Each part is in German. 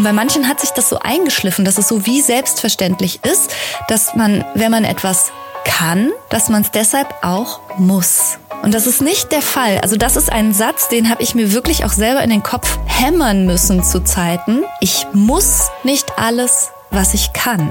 Und bei manchen hat sich das so eingeschliffen, dass es so wie selbstverständlich ist, dass man, wenn man etwas kann, dass man es deshalb auch muss. Und das ist nicht der Fall. Also das ist ein Satz, den habe ich mir wirklich auch selber in den Kopf hämmern müssen zu Zeiten. Ich muss nicht alles, was ich kann.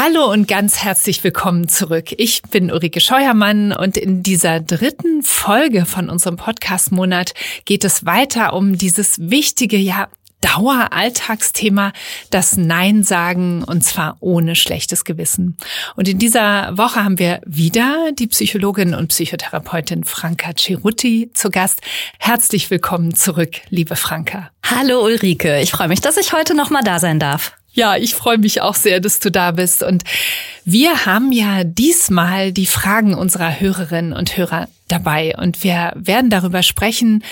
Hallo und ganz herzlich willkommen zurück. Ich bin Ulrike Scheuermann und in dieser dritten Folge von unserem Podcast-Monat geht es weiter um dieses wichtige, ja, Daueralltagsthema, das Nein sagen und zwar ohne schlechtes Gewissen. Und in dieser Woche haben wir wieder die Psychologin und Psychotherapeutin Franka Cerutti zu Gast. Herzlich willkommen zurück, liebe Franka. Hallo Ulrike, ich freue mich, dass ich heute noch mal da sein darf. Ja, ich freue mich auch sehr, dass du da bist. Und wir haben ja diesmal die Fragen unserer Hörerinnen und Hörer dabei. Und wir werden darüber sprechen,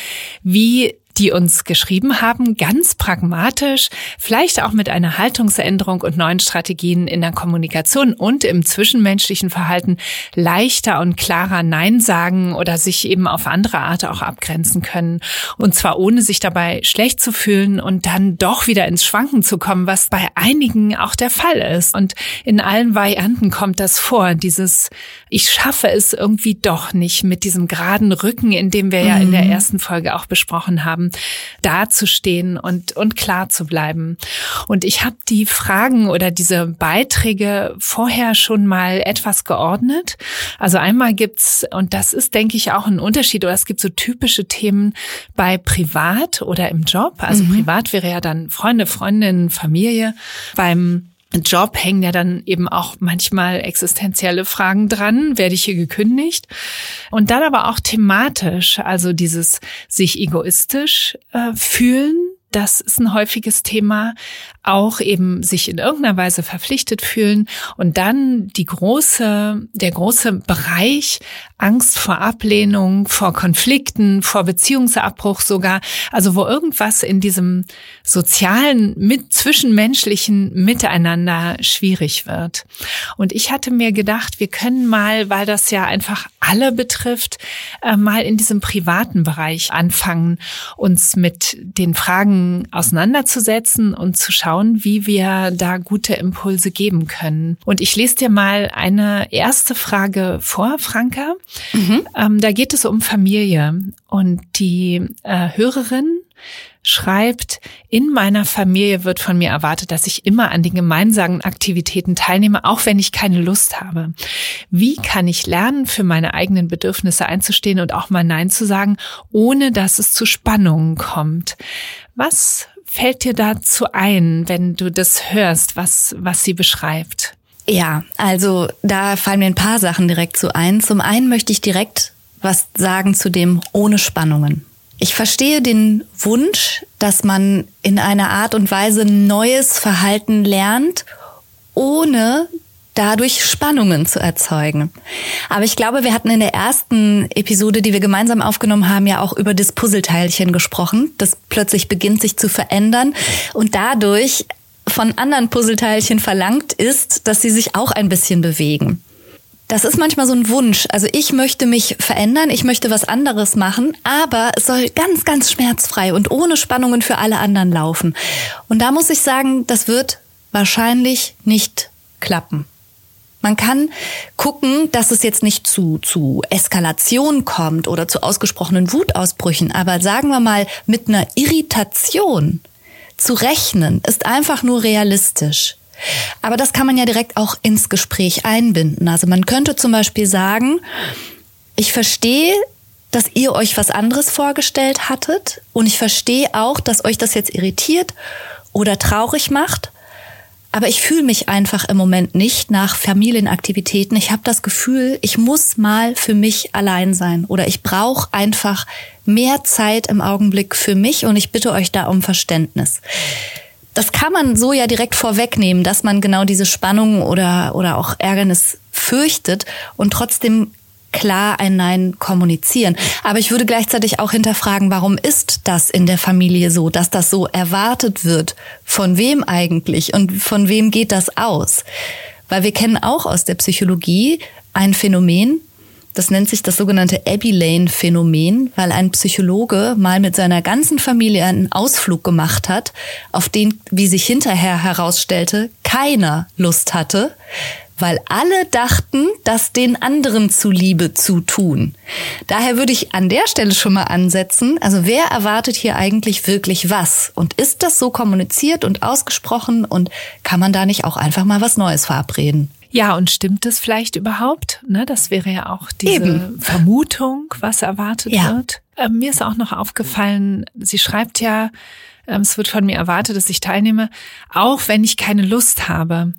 wie die uns geschrieben haben, ganz pragmatisch, vielleicht auch mit einer Haltungsänderung und neuen Strategien in der Kommunikation und im zwischenmenschlichen Verhalten leichter und klarer Nein sagen oder sich eben auf andere Art auch abgrenzen können. Und zwar ohne sich dabei schlecht zu fühlen und dann doch wieder ins Schwanken zu kommen, was bei einigen auch der Fall ist. Und in allen Varianten kommt das vor, dieses ich schaffe es irgendwie doch nicht mit diesem geraden Rücken, in dem wir ja in der mhm. ersten Folge auch besprochen haben haben, dazustehen und, und klar zu bleiben. Und ich habe die Fragen oder diese Beiträge vorher schon mal etwas geordnet. Also einmal gibt's, und das ist, denke ich, auch ein Unterschied, oder es gibt so typische Themen bei Privat oder im Job. Also mhm. privat wäre ja dann Freunde, Freundinnen, Familie. Beim Job hängen ja dann eben auch manchmal existenzielle Fragen dran. Werde ich hier gekündigt? Und dann aber auch thematisch, also dieses sich egoistisch äh, fühlen das ist ein häufiges Thema. Auch eben sich in irgendeiner Weise verpflichtet fühlen und dann die große, der große Bereich Angst vor Ablehnung, vor Konflikten, vor Beziehungsabbruch sogar. Also wo irgendwas in diesem sozialen, mit zwischenmenschlichen Miteinander schwierig wird. Und ich hatte mir gedacht, wir können mal, weil das ja einfach alle betrifft, äh, mal in diesem privaten Bereich anfangen, uns mit den Fragen auseinanderzusetzen und zu schauen, wie wir da gute Impulse geben können. Und ich lese dir mal eine erste Frage vor, Franka. Mhm. Ähm, da geht es um Familie und die äh, Hörerin schreibt, in meiner Familie wird von mir erwartet, dass ich immer an den gemeinsamen Aktivitäten teilnehme, auch wenn ich keine Lust habe. Wie kann ich lernen, für meine eigenen Bedürfnisse einzustehen und auch mal Nein zu sagen, ohne dass es zu Spannungen kommt? Was fällt dir dazu ein, wenn du das hörst, was, was sie beschreibt? Ja, also da fallen mir ein paar Sachen direkt zu ein. Zum einen möchte ich direkt was sagen zu dem ohne Spannungen. Ich verstehe den Wunsch, dass man in einer Art und Weise neues Verhalten lernt, ohne dadurch Spannungen zu erzeugen. Aber ich glaube, wir hatten in der ersten Episode, die wir gemeinsam aufgenommen haben, ja auch über das Puzzleteilchen gesprochen, das plötzlich beginnt sich zu verändern und dadurch von anderen Puzzleteilchen verlangt ist, dass sie sich auch ein bisschen bewegen. Das ist manchmal so ein Wunsch. Also ich möchte mich verändern, ich möchte was anderes machen, aber es soll ganz, ganz schmerzfrei und ohne Spannungen für alle anderen laufen. Und da muss ich sagen, das wird wahrscheinlich nicht klappen. Man kann gucken, dass es jetzt nicht zu, zu Eskalation kommt oder zu ausgesprochenen Wutausbrüchen, aber sagen wir mal mit einer Irritation zu rechnen, ist einfach nur realistisch. Aber das kann man ja direkt auch ins Gespräch einbinden. Also man könnte zum Beispiel sagen, ich verstehe, dass ihr euch was anderes vorgestellt hattet und ich verstehe auch, dass euch das jetzt irritiert oder traurig macht. Aber ich fühle mich einfach im Moment nicht nach Familienaktivitäten. Ich habe das Gefühl, ich muss mal für mich allein sein oder ich brauche einfach mehr Zeit im Augenblick für mich und ich bitte euch da um Verständnis das kann man so ja direkt vorwegnehmen, dass man genau diese Spannung oder, oder auch Ärgernis fürchtet und trotzdem klar ein Nein kommunizieren. Aber ich würde gleichzeitig auch hinterfragen, warum ist das in der Familie so, dass das so erwartet wird? Von wem eigentlich und von wem geht das aus? Weil wir kennen auch aus der Psychologie ein Phänomen, das nennt sich das sogenannte Abbey Lane Phänomen, weil ein Psychologe mal mit seiner ganzen Familie einen Ausflug gemacht hat, auf den, wie sich hinterher herausstellte, keiner Lust hatte, weil alle dachten, das den anderen zuliebe zu tun. Daher würde ich an der Stelle schon mal ansetzen, also wer erwartet hier eigentlich wirklich was? Und ist das so kommuniziert und ausgesprochen und kann man da nicht auch einfach mal was Neues verabreden? Ja, und stimmt es vielleicht überhaupt? Ne, das wäre ja auch diese Eben. Vermutung, was erwartet ja. wird. Ähm, mir ist auch noch aufgefallen, sie schreibt ja, ähm, es wird von mir erwartet, dass ich teilnehme, auch wenn ich keine Lust habe.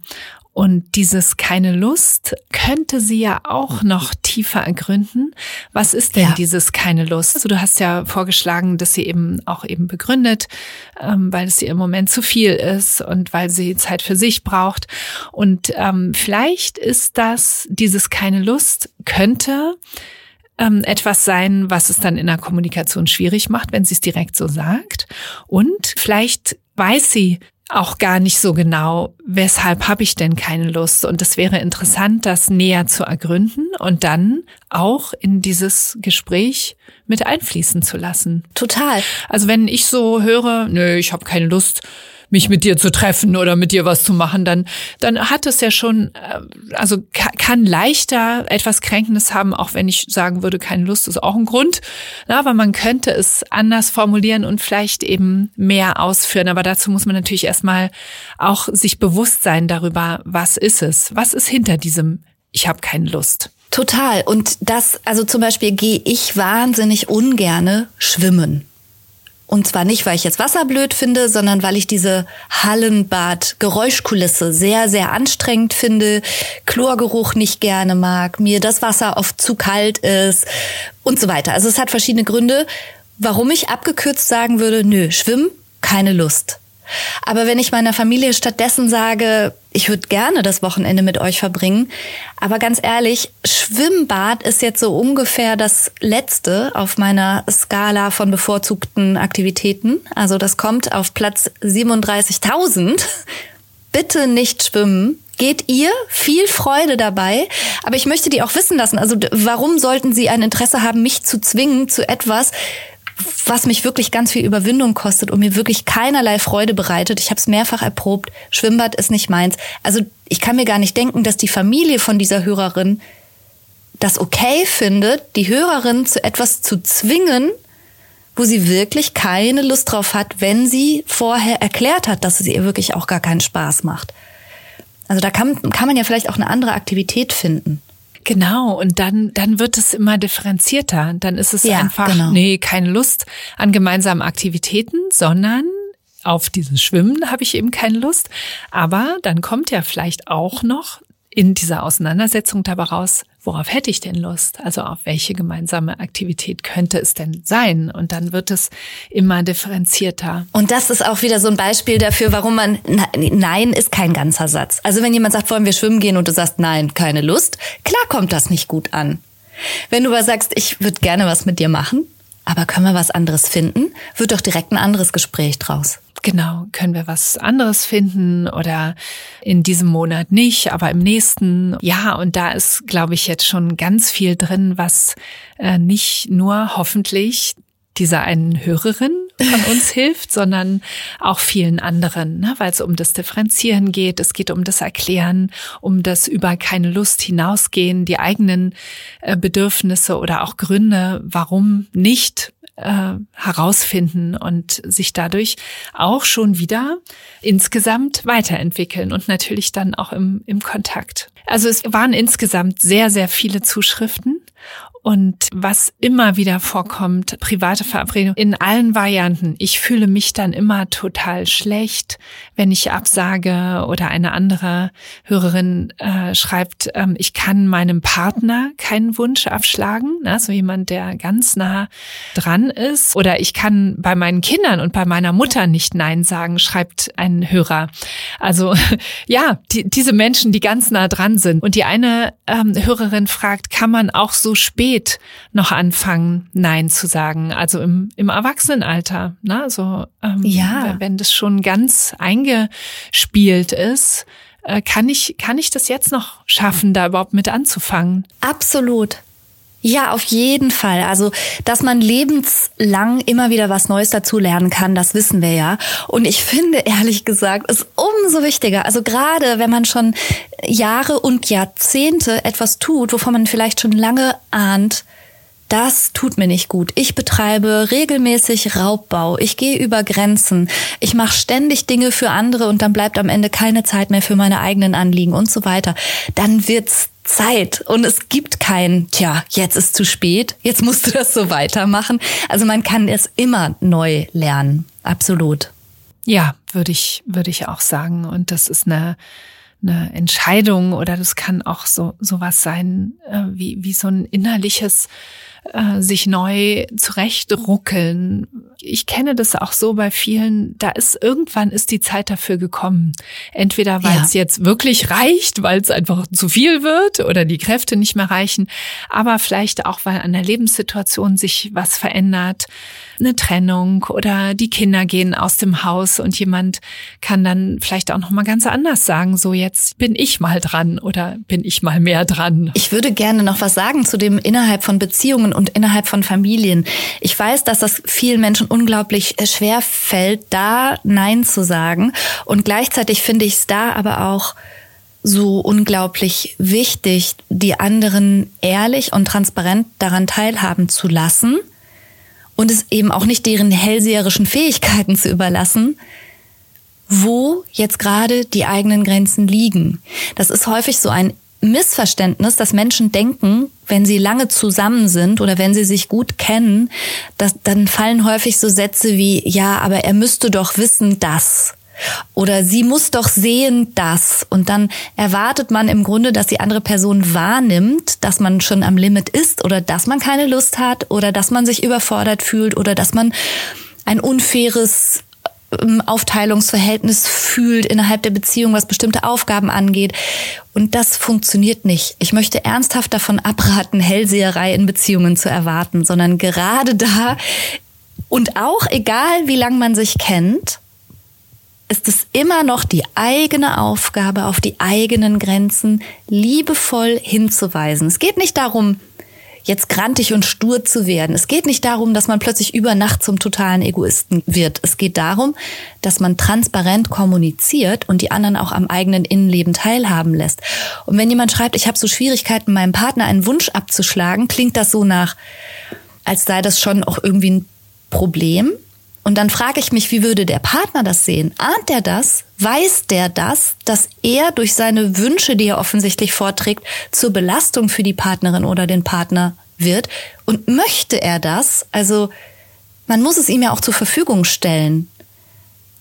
Und dieses keine Lust könnte sie ja auch noch tiefer ergründen. Was ist denn ja. dieses keine Lust? Also du hast ja vorgeschlagen, dass sie eben auch eben begründet, ähm, weil es ihr im Moment zu viel ist und weil sie Zeit für sich braucht. Und ähm, vielleicht ist das, dieses keine Lust könnte ähm, etwas sein, was es dann in der Kommunikation schwierig macht, wenn sie es direkt so sagt. Und vielleicht weiß sie, auch gar nicht so genau, weshalb habe ich denn keine Lust. Und es wäre interessant, das näher zu ergründen und dann auch in dieses Gespräch mit einfließen zu lassen. Total. Also wenn ich so höre, nö, ich habe keine Lust, mich mit dir zu treffen oder mit dir was zu machen, dann, dann hat es ja schon, äh, also kann leichter etwas Kränkendes haben, auch wenn ich sagen würde, keine Lust ist auch ein Grund. Na, aber man könnte es anders formulieren und vielleicht eben mehr ausführen. Aber dazu muss man natürlich erstmal auch sich bewusst sein darüber, was ist es? Was ist hinter diesem Ich habe keine Lust? Total. Und das, also zum Beispiel gehe ich wahnsinnig ungerne schwimmen. Und zwar nicht, weil ich jetzt Wasser blöd finde, sondern weil ich diese Hallenbad-Geräuschkulisse sehr, sehr anstrengend finde, Chlorgeruch nicht gerne mag, mir das Wasser oft zu kalt ist und so weiter. Also es hat verschiedene Gründe, warum ich abgekürzt sagen würde, nö, schwimmen, keine Lust. Aber wenn ich meiner Familie stattdessen sage, ich würde gerne das Wochenende mit euch verbringen, aber ganz ehrlich, Schwimmbad ist jetzt so ungefähr das letzte auf meiner Skala von bevorzugten Aktivitäten. Also das kommt auf Platz 37.000. Bitte nicht schwimmen. Geht ihr viel Freude dabei, aber ich möchte die auch wissen lassen. Also warum sollten sie ein Interesse haben, mich zu zwingen zu etwas, was mich wirklich ganz viel Überwindung kostet und mir wirklich keinerlei Freude bereitet. Ich habe es mehrfach erprobt. Schwimmbad ist nicht meins. Also ich kann mir gar nicht denken, dass die Familie von dieser Hörerin das okay findet, die Hörerin zu etwas zu zwingen, wo sie wirklich keine Lust drauf hat, wenn sie vorher erklärt hat, dass es ihr wirklich auch gar keinen Spaß macht. Also da kann, kann man ja vielleicht auch eine andere Aktivität finden. Genau, und dann, dann wird es immer differenzierter. Dann ist es ja, einfach, genau. nee, keine Lust an gemeinsamen Aktivitäten, sondern auf dieses Schwimmen habe ich eben keine Lust. Aber dann kommt ja vielleicht auch noch in dieser Auseinandersetzung dabei raus, worauf hätte ich denn Lust? Also auf welche gemeinsame Aktivität könnte es denn sein? Und dann wird es immer differenzierter. Und das ist auch wieder so ein Beispiel dafür, warum man, nein ist kein ganzer Satz. Also wenn jemand sagt, wollen wir schwimmen gehen und du sagst, nein, keine Lust, klar kommt das nicht gut an. Wenn du aber sagst, ich würde gerne was mit dir machen, aber können wir was anderes finden, wird doch direkt ein anderes Gespräch draus. Genau, können wir was anderes finden oder in diesem Monat nicht, aber im nächsten. Ja, und da ist, glaube ich, jetzt schon ganz viel drin, was äh, nicht nur hoffentlich dieser einen Hörerin von uns hilft, sondern auch vielen anderen, ne? weil es um das Differenzieren geht, es geht um das Erklären, um das über keine Lust hinausgehen, die eigenen äh, Bedürfnisse oder auch Gründe, warum nicht äh, herausfinden und sich dadurch auch schon wieder insgesamt weiterentwickeln und natürlich dann auch im, im Kontakt. Also es waren insgesamt sehr, sehr viele Zuschriften Und was immer wieder vorkommt, private Verabredung in allen Varianten. Ich fühle mich dann immer total schlecht, wenn ich absage oder eine andere Hörerin äh, schreibt, ähm, ich kann meinem Partner keinen Wunsch abschlagen, ne? so jemand, der ganz nah dran ist. Oder ich kann bei meinen Kindern und bei meiner Mutter nicht Nein sagen, schreibt ein Hörer. Also ja, die, diese Menschen, die ganz nah dran sind. Und die eine ähm, Hörerin fragt, kann man auch so spät spät noch anfangen, Nein zu sagen, also im, im Erwachsenenalter. Ne? Also ähm, ja. wenn das schon ganz eingespielt ist, äh, kann ich, kann ich das jetzt noch schaffen, da überhaupt mit anzufangen? Absolut. Ja, auf jeden Fall. Also, dass man lebenslang immer wieder was Neues dazu lernen kann, das wissen wir ja. Und ich finde, ehrlich gesagt, ist umso wichtiger. Also gerade, wenn man schon Jahre und Jahrzehnte etwas tut, wovon man vielleicht schon lange ahnt, das tut mir nicht gut. Ich betreibe regelmäßig Raubbau. Ich gehe über Grenzen. Ich mache ständig Dinge für andere und dann bleibt am Ende keine Zeit mehr für meine eigenen Anliegen und so weiter. Dann wird's Zeit und es gibt kein, tja, jetzt ist zu spät, jetzt musst du das so weitermachen. Also man kann es immer neu lernen. Absolut. Ja, würde ich, würde ich auch sagen. Und das ist eine, eine Entscheidung oder das kann auch so, sowas sein, äh, wie, wie so ein innerliches äh, sich neu zurechtruckeln. Ich kenne das auch so bei vielen, da ist irgendwann ist die Zeit dafür gekommen. Entweder weil ja. es jetzt wirklich reicht, weil es einfach zu viel wird oder die Kräfte nicht mehr reichen, aber vielleicht auch, weil an der Lebenssituation sich was verändert eine Trennung oder die Kinder gehen aus dem Haus und jemand kann dann vielleicht auch noch mal ganz anders sagen, so jetzt bin ich mal dran oder bin ich mal mehr dran. Ich würde gerne noch was sagen zu dem innerhalb von Beziehungen und innerhalb von Familien. Ich weiß, dass das vielen Menschen unglaublich schwer fällt, da Nein zu sagen und gleichzeitig finde ich es da aber auch so unglaublich wichtig, die anderen ehrlich und transparent daran teilhaben zu lassen und es eben auch nicht deren hellseherischen Fähigkeiten zu überlassen, wo jetzt gerade die eigenen Grenzen liegen. Das ist häufig so ein Missverständnis, dass Menschen denken, wenn sie lange zusammen sind oder wenn sie sich gut kennen, dass, dann fallen häufig so Sätze wie, ja, aber er müsste doch wissen, dass. Oder sie muss doch sehen, dass. Und dann erwartet man im Grunde, dass die andere Person wahrnimmt, dass man schon am Limit ist oder dass man keine Lust hat oder dass man sich überfordert fühlt oder dass man ein unfaires ähm, Aufteilungsverhältnis fühlt innerhalb der Beziehung, was bestimmte Aufgaben angeht. Und das funktioniert nicht. Ich möchte ernsthaft davon abraten, Hellseherei in Beziehungen zu erwarten, sondern gerade da und auch egal, wie lange man sich kennt, ist es immer noch die eigene Aufgabe, auf die eigenen Grenzen liebevoll hinzuweisen. Es geht nicht darum, jetzt grantig und stur zu werden. Es geht nicht darum, dass man plötzlich über Nacht zum totalen Egoisten wird. Es geht darum, dass man transparent kommuniziert und die anderen auch am eigenen Innenleben teilhaben lässt. Und wenn jemand schreibt, ich habe so Schwierigkeiten, meinem Partner einen Wunsch abzuschlagen, klingt das so nach, als sei das schon auch irgendwie ein Problem. Und dann frage ich mich, wie würde der Partner das sehen? Ahnt er das? Weiß der das, dass er durch seine Wünsche, die er offensichtlich vorträgt, zur Belastung für die Partnerin oder den Partner wird? Und möchte er das? Also, man muss es ihm ja auch zur Verfügung stellen,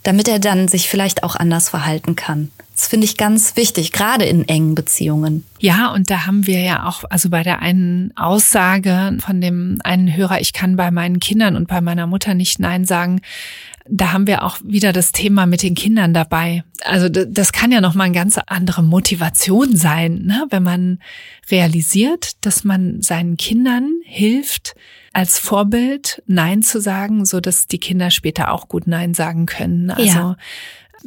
damit er dann sich vielleicht auch anders verhalten kann. Das finde ich ganz wichtig, gerade in engen Beziehungen. Ja, und da haben wir ja auch, also bei der einen Aussage von dem einen Hörer, ich kann bei meinen Kindern und bei meiner Mutter nicht Nein sagen, da haben wir auch wieder das Thema mit den Kindern dabei. Also das kann ja nochmal eine ganz andere Motivation sein, ne? wenn man realisiert, dass man seinen Kindern hilft, als Vorbild Nein zu sagen, so dass die Kinder später auch gut Nein sagen können. Also ja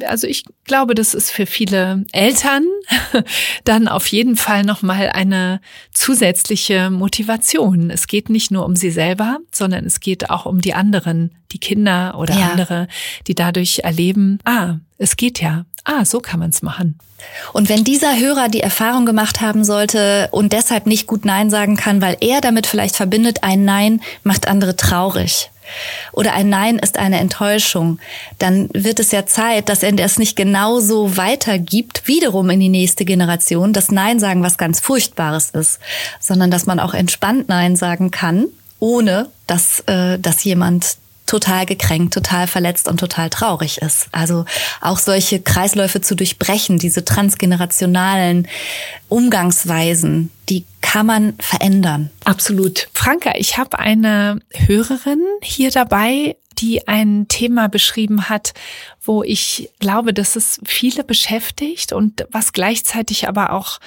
also ich glaube, das ist für viele Eltern dann auf jeden Fall nochmal eine zusätzliche Motivation. Es geht nicht nur um sie selber, sondern es geht auch um die anderen, die Kinder oder ja. andere, die dadurch erleben, ah, es geht ja. Ah, so kann man es machen. Und wenn dieser Hörer die Erfahrung gemacht haben sollte und deshalb nicht gut Nein sagen kann, weil er damit vielleicht verbindet, ein Nein macht andere traurig oder ein Nein ist eine Enttäuschung, dann wird es ja Zeit, dass er das nicht genauso weitergibt, wiederum in die nächste Generation, das Nein sagen was ganz Furchtbares ist, sondern dass man auch entspannt Nein sagen kann, ohne dass, äh, dass jemand total gekränkt, total verletzt und total traurig ist. Also auch solche Kreisläufe zu durchbrechen, diese transgenerationalen Umgangsweisen, die kann man verändern. Absolut. Franka, ich habe eine Hörerin hier dabei, die ein Thema beschrieben hat, wo ich glaube, dass es viele beschäftigt und was gleichzeitig aber auch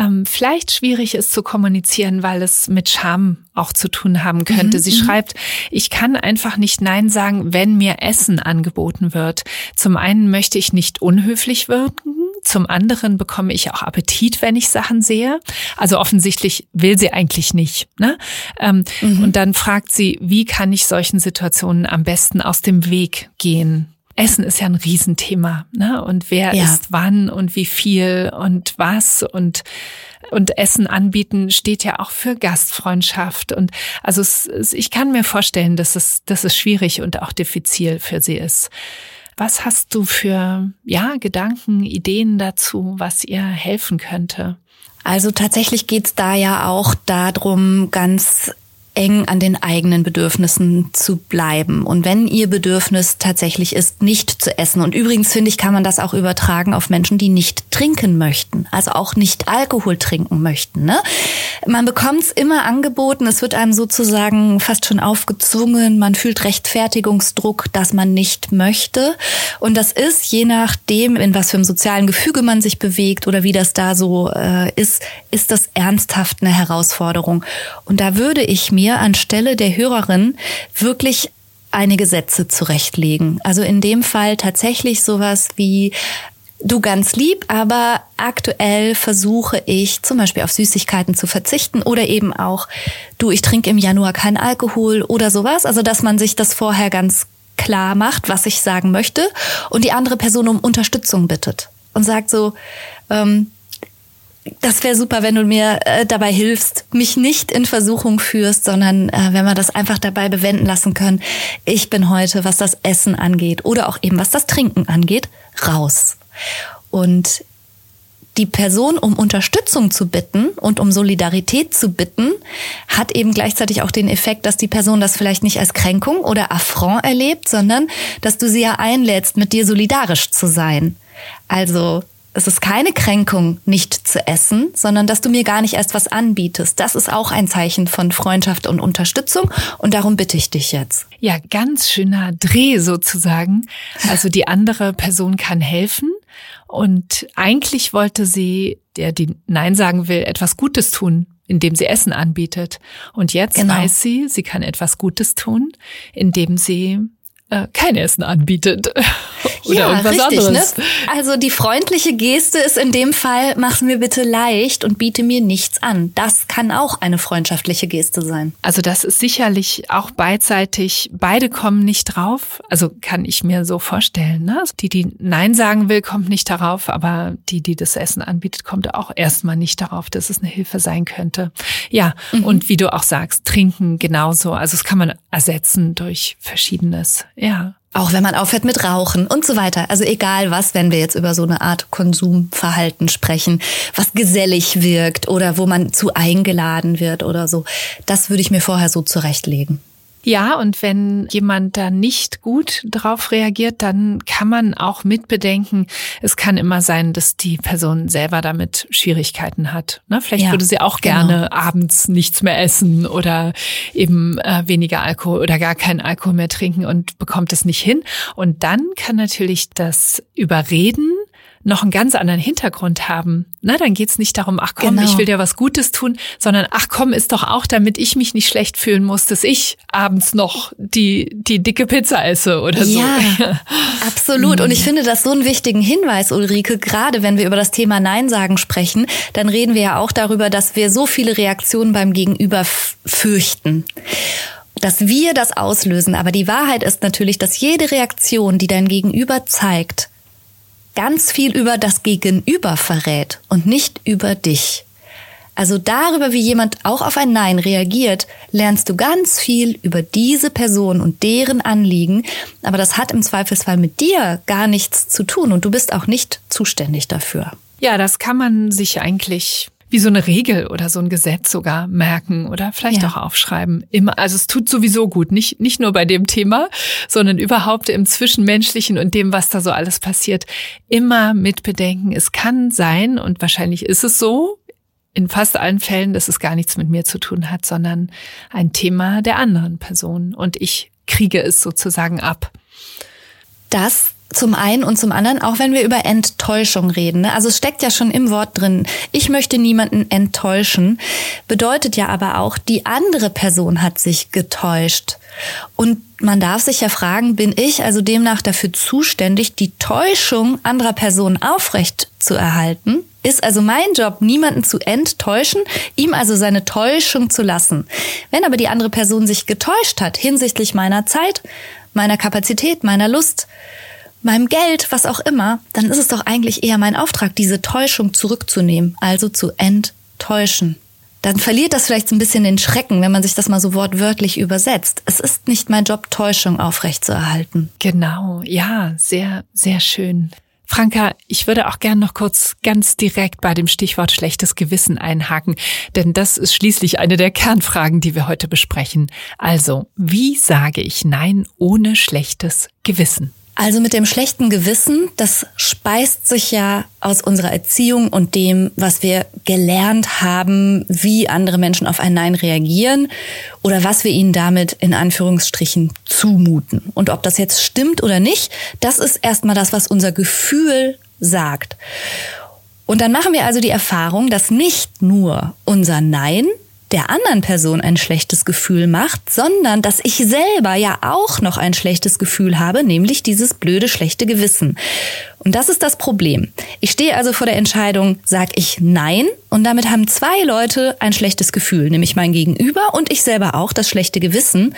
ähm, vielleicht schwierig ist zu kommunizieren, weil es mit Scham auch zu tun haben könnte. Mhm. Sie mhm. schreibt, ich kann einfach nicht Nein sagen, wenn mir Essen angeboten wird. Zum einen möchte ich nicht unhöflich wirken. Zum anderen bekomme ich auch Appetit, wenn ich Sachen sehe. Also offensichtlich will sie eigentlich nicht. Ne? Ähm, mhm. Und dann fragt sie, wie kann ich solchen Situationen am besten aus dem Weg gehen? Essen ist ja ein Riesenthema, ne? Und wer ja. isst wann und wie viel und was und und Essen anbieten steht ja auch für Gastfreundschaft und also es, es, ich kann mir vorstellen, dass es dass es schwierig und auch diffizil für sie ist. Was hast du für ja Gedanken, Ideen dazu, was ihr helfen könnte? Also tatsächlich geht's da ja auch darum, ganz eng an den eigenen Bedürfnissen zu bleiben. Und wenn ihr Bedürfnis tatsächlich ist, nicht zu essen, und übrigens finde ich, kann man das auch übertragen auf Menschen, die nicht trinken möchten, also auch nicht Alkohol trinken möchten. Ne? Man bekommt es immer angeboten, es wird einem sozusagen fast schon aufgezwungen, man fühlt Rechtfertigungsdruck, dass man nicht möchte. Und das ist, je nachdem, in was für einem sozialen Gefüge man sich bewegt oder wie das da so äh, ist, ist das ernsthaft eine Herausforderung. Und da würde ich mir mir anstelle der Hörerin wirklich einige Sätze zurechtlegen. Also in dem Fall tatsächlich sowas wie du ganz lieb, aber aktuell versuche ich zum Beispiel auf Süßigkeiten zu verzichten oder eben auch du, ich trinke im Januar keinen Alkohol oder sowas. Also dass man sich das vorher ganz klar macht, was ich sagen möchte und die andere Person um Unterstützung bittet und sagt so, ähm, das wäre super, wenn du mir äh, dabei hilfst, mich nicht in Versuchung führst, sondern äh, wenn wir das einfach dabei bewenden lassen können. Ich bin heute, was das Essen angeht oder auch eben was das Trinken angeht, raus. Und die Person um Unterstützung zu bitten und um Solidarität zu bitten, hat eben gleichzeitig auch den Effekt, dass die Person das vielleicht nicht als Kränkung oder Affront erlebt, sondern dass du sie ja einlädst, mit dir solidarisch zu sein. Also es ist keine Kränkung, nicht zu essen, sondern dass du mir gar nicht erst was anbietest. Das ist auch ein Zeichen von Freundschaft und Unterstützung und darum bitte ich dich jetzt. Ja, ganz schöner Dreh sozusagen. Also die andere Person kann helfen und eigentlich wollte sie, der die Nein sagen will, etwas Gutes tun, indem sie Essen anbietet. Und jetzt genau. weiß sie, sie kann etwas Gutes tun, indem sie äh, kein Essen anbietet. Oder ja, irgendwas richtig, ne? anderes. Ne? Also die freundliche Geste ist in dem Fall, mach mir bitte leicht und biete mir nichts an. Das kann auch eine freundschaftliche Geste sein. Also das ist sicherlich auch beidseitig, beide kommen nicht drauf. Also kann ich mir so vorstellen. Ne? Also die, die Nein sagen will, kommt nicht darauf, aber die, die das Essen anbietet, kommt auch erstmal nicht darauf, dass es eine Hilfe sein könnte. Ja, mhm. und wie du auch sagst, trinken genauso. Also es kann man ersetzen durch verschiedenes. Ja. Auch wenn man aufhört mit Rauchen und so weiter. Also egal was, wenn wir jetzt über so eine Art Konsumverhalten sprechen, was gesellig wirkt oder wo man zu eingeladen wird oder so. Das würde ich mir vorher so zurechtlegen. Ja, und wenn jemand da nicht gut drauf reagiert, dann kann man auch mitbedenken, es kann immer sein, dass die Person selber damit Schwierigkeiten hat. Ne? Vielleicht ja, würde sie auch genau. gerne abends nichts mehr essen oder eben äh, weniger Alkohol oder gar keinen Alkohol mehr trinken und bekommt es nicht hin. Und dann kann natürlich das Überreden noch einen ganz anderen Hintergrund haben. Na, dann geht's nicht darum, ach komm, genau. ich will dir was Gutes tun, sondern ach komm, ist doch auch, damit ich mich nicht schlecht fühlen muss, dass ich abends noch die, die dicke Pizza esse oder so. Ja, absolut. Und ich finde das so einen wichtigen Hinweis, Ulrike, gerade wenn wir über das Thema Nein sagen sprechen, dann reden wir ja auch darüber, dass wir so viele Reaktionen beim Gegenüber fürchten dass wir das auslösen. Aber die Wahrheit ist natürlich, dass jede Reaktion, die dein Gegenüber zeigt, ganz viel über das Gegenüber verrät und nicht über dich. Also darüber, wie jemand auch auf ein Nein reagiert, lernst du ganz viel über diese Person und deren Anliegen. Aber das hat im Zweifelsfall mit dir gar nichts zu tun und du bist auch nicht zuständig dafür. Ja, das kann man sich eigentlich wie so eine Regel oder so ein Gesetz sogar merken oder vielleicht ja. auch aufschreiben. Immer, also es tut sowieso gut, nicht, nicht nur bei dem Thema, sondern überhaupt im Zwischenmenschlichen und dem, was da so alles passiert. Immer mit bedenken. Es kann sein und wahrscheinlich ist es so, in fast allen Fällen, dass es gar nichts mit mir zu tun hat, sondern ein Thema der anderen Person und ich kriege es sozusagen ab. Das zum einen und zum anderen, auch wenn wir über Enttäuschung reden. Ne? Also es steckt ja schon im Wort drin, ich möchte niemanden enttäuschen, bedeutet ja aber auch, die andere Person hat sich getäuscht. Und man darf sich ja fragen, bin ich also demnach dafür zuständig, die Täuschung anderer Personen aufrecht zu erhalten? Ist also mein Job, niemanden zu enttäuschen, ihm also seine Täuschung zu lassen. Wenn aber die andere Person sich getäuscht hat hinsichtlich meiner Zeit, meiner Kapazität, meiner Lust, meinem Geld, was auch immer, dann ist es doch eigentlich eher mein Auftrag, diese Täuschung zurückzunehmen, also zu enttäuschen. Dann verliert das vielleicht so ein bisschen den Schrecken, wenn man sich das mal so wortwörtlich übersetzt. Es ist nicht mein Job, Täuschung aufrechtzuerhalten. Genau, ja, sehr, sehr schön. Franka, ich würde auch gern noch kurz ganz direkt bei dem Stichwort schlechtes Gewissen einhaken, denn das ist schließlich eine der Kernfragen, die wir heute besprechen. Also, wie sage ich Nein ohne schlechtes Gewissen? Also mit dem schlechten Gewissen, das speist sich ja aus unserer Erziehung und dem, was wir gelernt haben, wie andere Menschen auf ein Nein reagieren oder was wir ihnen damit in Anführungsstrichen zumuten. Und ob das jetzt stimmt oder nicht, das ist erstmal das, was unser Gefühl sagt. Und dann machen wir also die Erfahrung, dass nicht nur unser Nein der anderen Person ein schlechtes Gefühl macht, sondern dass ich selber ja auch noch ein schlechtes Gefühl habe, nämlich dieses blöde schlechte Gewissen. Und das ist das Problem. Ich stehe also vor der Entscheidung, sag ich Nein und damit haben zwei Leute ein schlechtes Gefühl, nämlich mein Gegenüber und ich selber auch das schlechte Gewissen.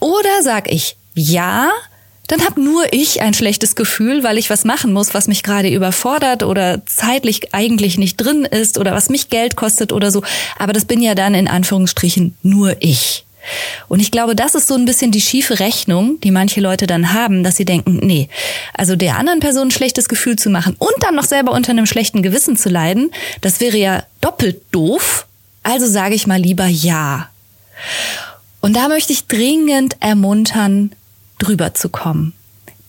Oder sag ich Ja, dann habe nur ich ein schlechtes Gefühl, weil ich was machen muss, was mich gerade überfordert oder zeitlich eigentlich nicht drin ist oder was mich Geld kostet oder so. Aber das bin ja dann in Anführungsstrichen nur ich. Und ich glaube, das ist so ein bisschen die schiefe Rechnung, die manche Leute dann haben, dass sie denken, nee, also der anderen Person ein schlechtes Gefühl zu machen und dann noch selber unter einem schlechten Gewissen zu leiden, das wäre ja doppelt doof. Also sage ich mal lieber ja. Und da möchte ich dringend ermuntern, drüber zu kommen.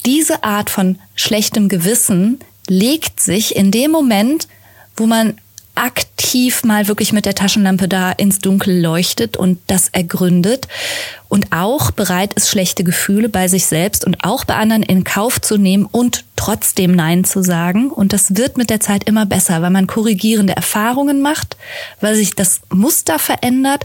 Diese Art von schlechtem Gewissen legt sich in dem Moment, wo man aktiv mal wirklich mit der Taschenlampe da ins Dunkel leuchtet und das ergründet und auch bereit ist, schlechte Gefühle bei sich selbst und auch bei anderen in Kauf zu nehmen und trotzdem Nein zu sagen. Und das wird mit der Zeit immer besser, weil man korrigierende Erfahrungen macht, weil sich das Muster verändert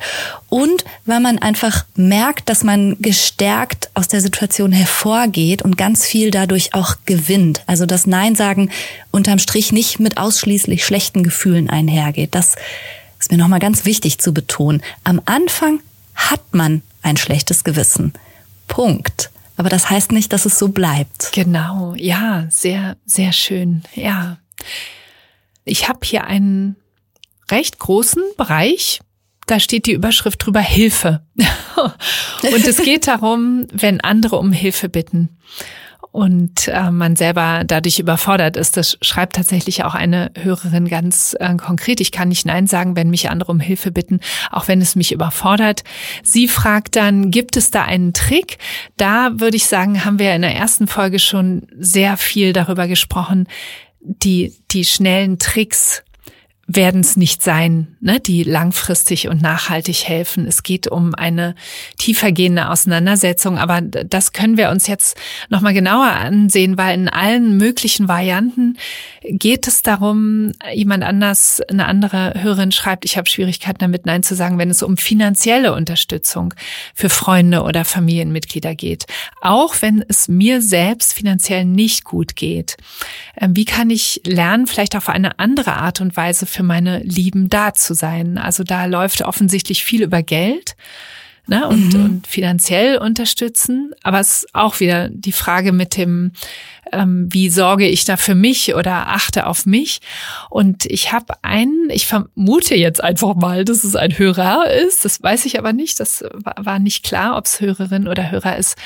und weil man einfach merkt, dass man gestärkt aus der Situation hervorgeht und ganz viel dadurch auch gewinnt. Also das Nein sagen unterm Strich nicht mit ausschließlich schlechten Gefühlen einhergeht. Das ist mir nochmal ganz wichtig zu betonen. Am Anfang hat man ein schlechtes Gewissen. Punkt. Aber das heißt nicht, dass es so bleibt. Genau, ja, sehr, sehr schön. Ja. Ich habe hier einen recht großen Bereich. Da steht die Überschrift drüber Hilfe. Und es geht darum, wenn andere um Hilfe bitten und äh, man selber dadurch überfordert ist. Das schreibt tatsächlich auch eine Hörerin ganz äh, konkret. Ich kann nicht Nein sagen, wenn mich andere um Hilfe bitten, auch wenn es mich überfordert. Sie fragt dann, gibt es da einen Trick? Da würde ich sagen, haben wir in der ersten Folge schon sehr viel darüber gesprochen, die, die schnellen Tricks werden es nicht sein, ne, die langfristig und nachhaltig helfen. Es geht um eine tiefergehende Auseinandersetzung, aber das können wir uns jetzt nochmal genauer ansehen, weil in allen möglichen Varianten geht es darum, jemand anders, eine andere Hörerin schreibt, ich habe Schwierigkeiten damit Nein zu sagen, wenn es um finanzielle Unterstützung für Freunde oder Familienmitglieder geht. Auch wenn es mir selbst finanziell nicht gut geht. Ähm, wie kann ich lernen, vielleicht auf eine andere Art und Weise für meine Lieben da zu sein. Also da läuft offensichtlich viel über Geld ne, und, mhm. und finanziell unterstützen. Aber es ist auch wieder die Frage mit dem ähm, wie sorge ich da für mich oder achte auf mich. Und ich habe einen, ich vermute jetzt einfach mal, dass es ein Hörer ist, das weiß ich aber nicht, das war nicht klar, ob es Hörerin oder Hörer ist.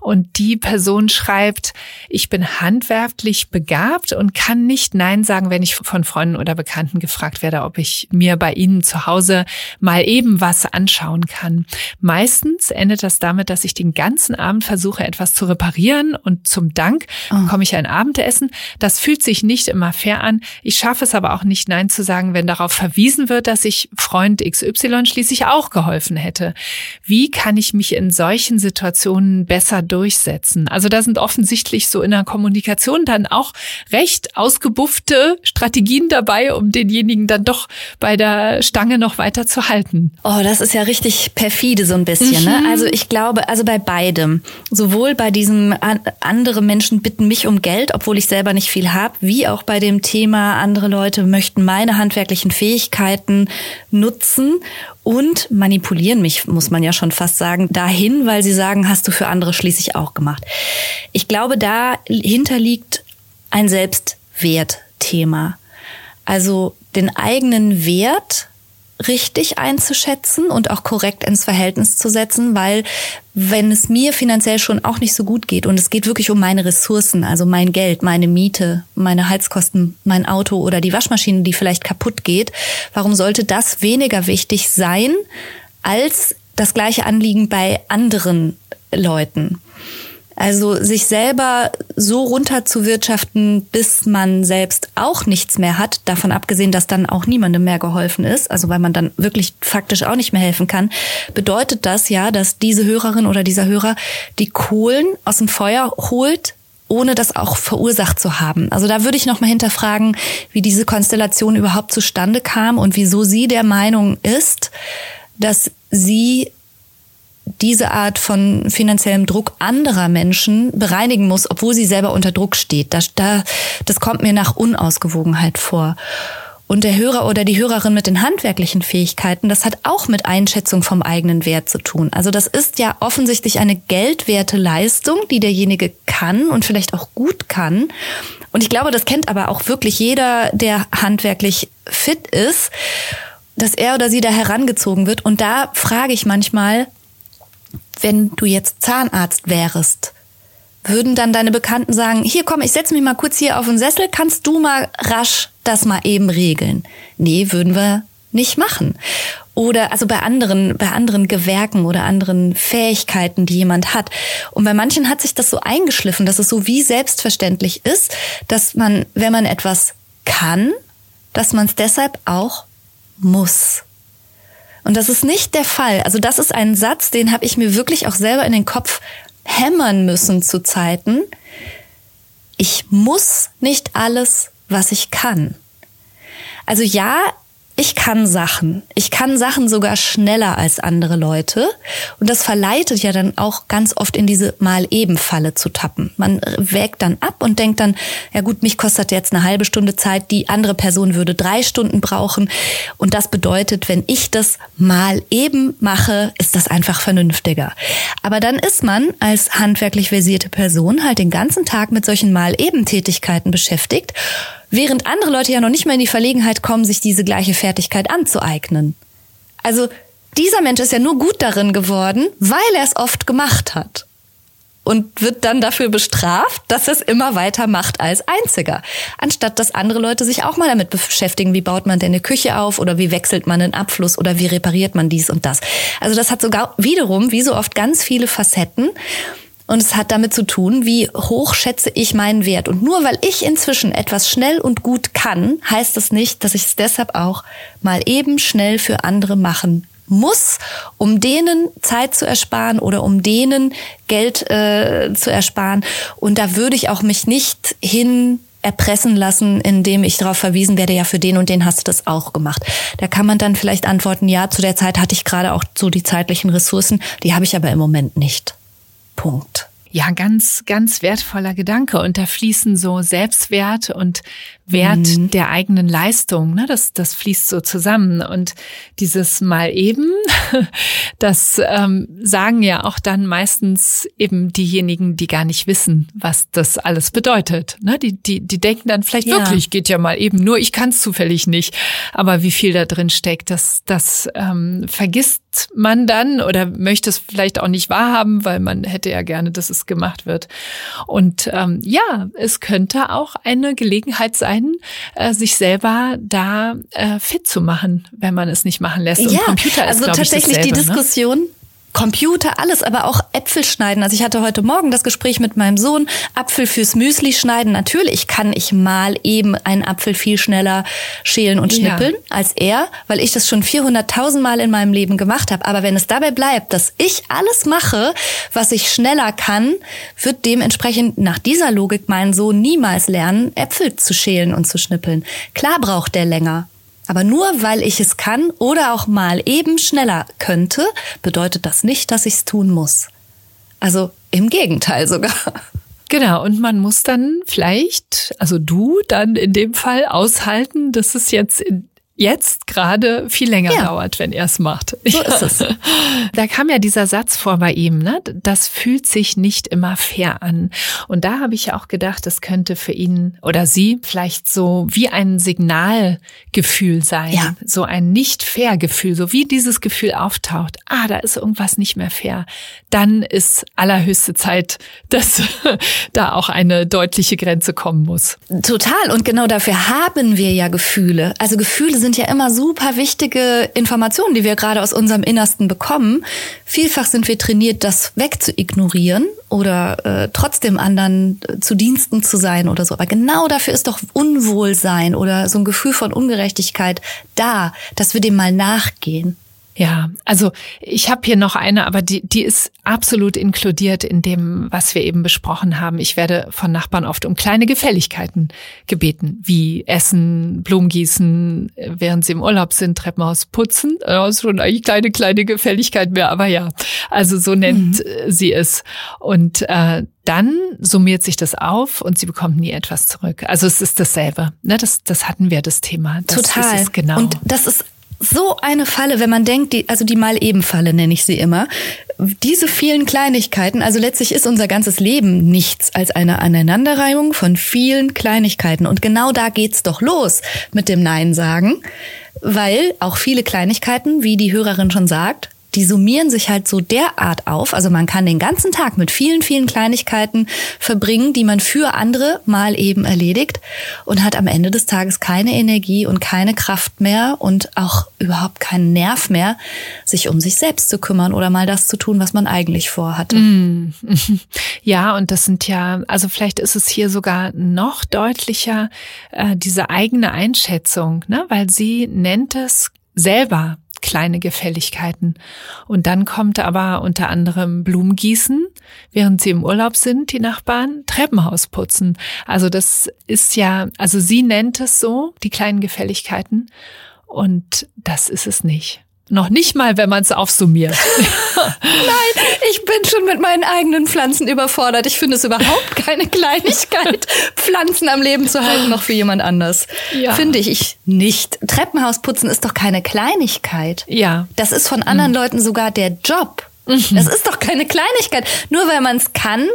Und die Person schreibt, ich bin handwerklich begabt und kann nicht Nein sagen, wenn ich von Freunden oder Bekannten gefragt werde, ob ich mir bei ihnen zu Hause mal eben was anschauen kann. Meistens endet das damit, dass ich den ganzen Abend versuche, etwas zu reparieren und zum Dank oh. Bekomme ich ein Abendessen. Das fühlt sich nicht immer fair an. Ich schaffe es aber auch nicht, Nein zu sagen, wenn darauf verwiesen wird, dass ich Freund XY schließlich auch geholfen hätte. Wie kann ich mich in solchen Situationen besser durchsetzen? Also da sind offensichtlich so in der Kommunikation dann auch recht ausgebuffte Strategien dabei, um denjenigen dann doch bei der Stange noch weiter zu halten. Oh, das ist ja richtig perfide so ein bisschen. Ne? Mhm. Ne? Also ich glaube, also bei beidem, sowohl bei diesem andere Menschen bitten mich um Geld, obwohl ich selber nicht viel habe, wie auch bei dem Thema andere Leute möchten meine handwerklichen Fähigkeiten nutzen und manipulieren mich, muss man ja schon fast sagen, dahin, weil sie sagen, hast du für andere schließlich auch gemacht. Ich glaube, dahinter liegt ein Selbstwertthema. Also den eigenen Wert richtig einzuschätzen und auch korrekt ins Verhältnis zu setzen, weil wenn es mir finanziell schon auch nicht so gut geht und es geht wirklich um meine Ressourcen, also mein Geld, meine Miete, meine Heizkosten, mein Auto oder die Waschmaschine, die vielleicht kaputt geht, warum sollte das weniger wichtig sein als das gleiche Anliegen bei anderen Leuten? Also sich selber so runterzuwirtschaften, bis man selbst auch nichts mehr hat, davon abgesehen, dass dann auch niemandem mehr geholfen ist, also weil man dann wirklich faktisch auch nicht mehr helfen kann, bedeutet das ja, dass diese Hörerin oder dieser Hörer die Kohlen aus dem Feuer holt, ohne das auch verursacht zu haben. Also da würde ich noch mal hinterfragen, wie diese Konstellation überhaupt zustande kam und wieso sie der Meinung ist, dass sie diese Art von finanziellem Druck anderer Menschen bereinigen muss, obwohl sie selber unter Druck steht. Das, da, das kommt mir nach Unausgewogenheit vor. Und der Hörer oder die Hörerin mit den handwerklichen Fähigkeiten, das hat auch mit Einschätzung vom eigenen Wert zu tun. Also das ist ja offensichtlich eine geldwerte Leistung, die derjenige kann und vielleicht auch gut kann. Und ich glaube, das kennt aber auch wirklich jeder, der handwerklich fit ist, dass er oder sie da herangezogen wird. Und da frage ich manchmal, wenn du jetzt Zahnarzt wärst, würden dann deine Bekannten sagen, hier komm, ich setze mich mal kurz hier auf den Sessel, kannst du mal rasch das mal eben regeln? Nee, würden wir nicht machen. Oder also bei anderen, bei anderen Gewerken oder anderen Fähigkeiten, die jemand hat. Und bei manchen hat sich das so eingeschliffen, dass es so wie selbstverständlich ist, dass man, wenn man etwas kann, dass man es deshalb auch muss. Und das ist nicht der Fall. Also das ist ein Satz, den habe ich mir wirklich auch selber in den Kopf hämmern müssen zu Zeiten. Ich muss nicht alles, was ich kann. Also ja, ich kann Sachen. Ich kann Sachen sogar schneller als andere Leute. Und das verleitet ja dann auch ganz oft in diese Mal-Eben-Falle zu tappen. Man wägt dann ab und denkt dann, ja gut, mich kostet jetzt eine halbe Stunde Zeit, die andere Person würde drei Stunden brauchen. Und das bedeutet, wenn ich das mal eben mache, ist das einfach vernünftiger. Aber dann ist man als handwerklich versierte Person halt den ganzen Tag mit solchen Mal-Eben-Tätigkeiten beschäftigt während andere Leute ja noch nicht mal in die Verlegenheit kommen, sich diese gleiche Fertigkeit anzueignen. Also dieser Mensch ist ja nur gut darin geworden, weil er es oft gemacht hat und wird dann dafür bestraft, dass er es immer weiter macht als einziger. Anstatt dass andere Leute sich auch mal damit beschäftigen, wie baut man denn eine Küche auf oder wie wechselt man einen Abfluss oder wie repariert man dies und das. Also das hat sogar wiederum, wie so oft, ganz viele Facetten. Und es hat damit zu tun, wie hoch schätze ich meinen Wert. Und nur weil ich inzwischen etwas schnell und gut kann, heißt das nicht, dass ich es deshalb auch mal eben schnell für andere machen muss, um denen Zeit zu ersparen oder um denen Geld äh, zu ersparen. Und da würde ich auch mich nicht hin erpressen lassen, indem ich darauf verwiesen werde, ja, für den und den hast du das auch gemacht. Da kann man dann vielleicht antworten, ja, zu der Zeit hatte ich gerade auch so die zeitlichen Ressourcen, die habe ich aber im Moment nicht. Punkt. Ja, ganz, ganz wertvoller Gedanke. Und da fließen so Selbstwert und Wert mhm. der eigenen Leistung, ne? das, das fließt so zusammen. Und dieses mal eben, das ähm, sagen ja auch dann meistens eben diejenigen, die gar nicht wissen, was das alles bedeutet. Ne? Die, die, die denken dann vielleicht ja. wirklich, geht ja mal eben, nur ich kann es zufällig nicht. Aber wie viel da drin steckt, das, das ähm, vergisst man dann oder möchte es vielleicht auch nicht wahrhaben, weil man hätte ja gerne, dass es gemacht wird. Und ähm, ja, es könnte auch eine Gelegenheit sein, äh, sich selber da äh, fit zu machen, wenn man es nicht machen lässt. Und ja, Computer ist, also tatsächlich ich, dasselbe, die ne? Diskussion. Ne? Computer, alles, aber auch Äpfel schneiden. Also ich hatte heute Morgen das Gespräch mit meinem Sohn, Apfel fürs Müsli schneiden. Natürlich kann ich mal eben einen Apfel viel schneller schälen und schnippeln ja. als er, weil ich das schon 400.000 Mal in meinem Leben gemacht habe. Aber wenn es dabei bleibt, dass ich alles mache, was ich schneller kann, wird dementsprechend nach dieser Logik mein Sohn niemals lernen, Äpfel zu schälen und zu schnippeln. Klar braucht der länger. Aber nur weil ich es kann oder auch mal eben schneller könnte, bedeutet das nicht, dass ich es tun muss. Also im Gegenteil sogar. Genau, und man muss dann vielleicht, also du dann in dem Fall aushalten, dass es jetzt in jetzt gerade viel länger ja. dauert, wenn er es macht. So ist es. Da kam ja dieser Satz vor bei ihm, ne? Das fühlt sich nicht immer fair an. Und da habe ich ja auch gedacht, das könnte für ihn oder sie vielleicht so wie ein Signalgefühl sein. Ja. So ein nicht fair Gefühl, so wie dieses Gefühl auftaucht. Ah, da ist irgendwas nicht mehr fair. Dann ist allerhöchste Zeit, dass da auch eine deutliche Grenze kommen muss. Total. Und genau dafür haben wir ja Gefühle. Also Gefühle sind ja immer super wichtige Informationen, die wir gerade aus unserem Innersten bekommen. Vielfach sind wir trainiert, das wegzuignorieren oder äh, trotzdem anderen äh, zu Diensten zu sein oder so. Aber genau dafür ist doch Unwohlsein oder so ein Gefühl von Ungerechtigkeit da, dass wir dem mal nachgehen. Ja, also ich habe hier noch eine, aber die, die ist absolut inkludiert in dem, was wir eben besprochen haben. Ich werde von Nachbarn oft um kleine Gefälligkeiten gebeten, wie Essen, Blumengießen, während sie im Urlaub sind, Treppenhaus putzen. Das ist schon eigentlich keine kleine Gefälligkeit mehr, aber ja, also so nennt mhm. sie es. Und äh, dann summiert sich das auf und sie bekommt nie etwas zurück. Also es ist dasselbe. Ne? Das, das hatten wir, das Thema. Das Total. genau. Und das ist so eine Falle, wenn man denkt, die, also die Mal-Eben-Falle nenne ich sie immer. Diese vielen Kleinigkeiten, also letztlich ist unser ganzes Leben nichts als eine Aneinanderreihung von vielen Kleinigkeiten. Und genau da geht's doch los mit dem Nein sagen, weil auch viele Kleinigkeiten, wie die Hörerin schon sagt, die summieren sich halt so derart auf. Also man kann den ganzen Tag mit vielen, vielen Kleinigkeiten verbringen, die man für andere mal eben erledigt und hat am Ende des Tages keine Energie und keine Kraft mehr und auch überhaupt keinen Nerv mehr, sich um sich selbst zu kümmern oder mal das zu tun, was man eigentlich vorhatte. Mm. Ja, und das sind ja, also vielleicht ist es hier sogar noch deutlicher, äh, diese eigene Einschätzung, ne? weil sie nennt es selber kleine Gefälligkeiten. Und dann kommt aber unter anderem Blumengießen, während sie im Urlaub sind, die Nachbarn, Treppenhaus putzen. Also das ist ja, also sie nennt es so, die kleinen Gefälligkeiten. Und das ist es nicht. Noch nicht mal, wenn man es aufsummiert. Nein, ich bin schon mit meinen eigenen Pflanzen überfordert. Ich finde es überhaupt keine Kleinigkeit, Pflanzen am Leben zu halten, noch für jemand anders. Ja. Finde ich, ich nicht. Treppenhaus putzen ist doch keine Kleinigkeit. Ja. Das ist von anderen mhm. Leuten sogar der Job. Mhm. Das ist doch keine Kleinigkeit. Nur weil man es kann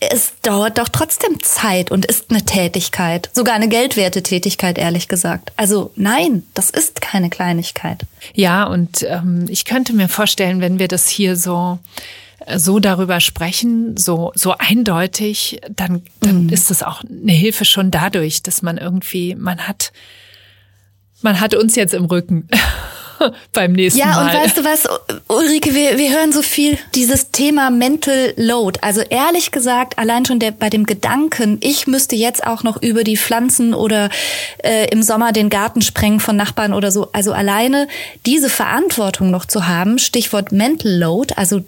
es dauert doch trotzdem Zeit und ist eine Tätigkeit. Sogar eine geldwerte Tätigkeit, ehrlich gesagt. Also nein, das ist keine Kleinigkeit. Ja, und ähm, ich könnte mir vorstellen, wenn wir das hier so äh, so darüber sprechen, so so eindeutig, dann dann mhm. ist das auch eine Hilfe schon dadurch, dass man irgendwie man hat man hat uns jetzt im Rücken. beim nächsten ja, Mal. Ja, und weißt du was, Ulrike, wir, wir hören so viel dieses Thema Mental Load. Also ehrlich gesagt, allein schon der, bei dem Gedanken, ich müsste jetzt auch noch über die Pflanzen oder äh, im Sommer den Garten sprengen von Nachbarn oder so. Also alleine diese Verantwortung noch zu haben, Stichwort Mental Load, also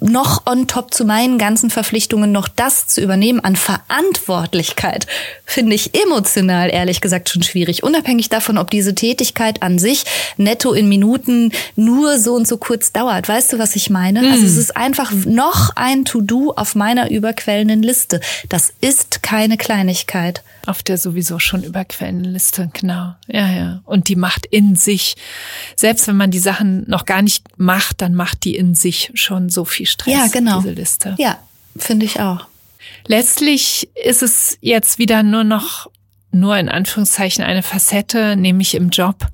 noch on top zu meinen ganzen Verpflichtungen noch das zu übernehmen an Verantwortlichkeit, finde ich emotional ehrlich gesagt schon schwierig. Unabhängig davon, ob diese Tätigkeit an sich netto in Minuten nur so und so kurz dauert. Weißt du, was ich meine? Mm. Also es ist einfach noch ein To-Do auf meiner überquellenden Liste. Das ist keine Kleinigkeit. Auf der sowieso schon überquellenden Liste, genau. Ja, ja. Und die macht in sich, selbst wenn man die Sachen noch gar nicht macht, dann macht die in sich schon so viel Stress, ja, genau. diese Liste. Ja, finde ich auch. Letztlich ist es jetzt wieder nur noch, nur in Anführungszeichen eine Facette, nämlich im Job.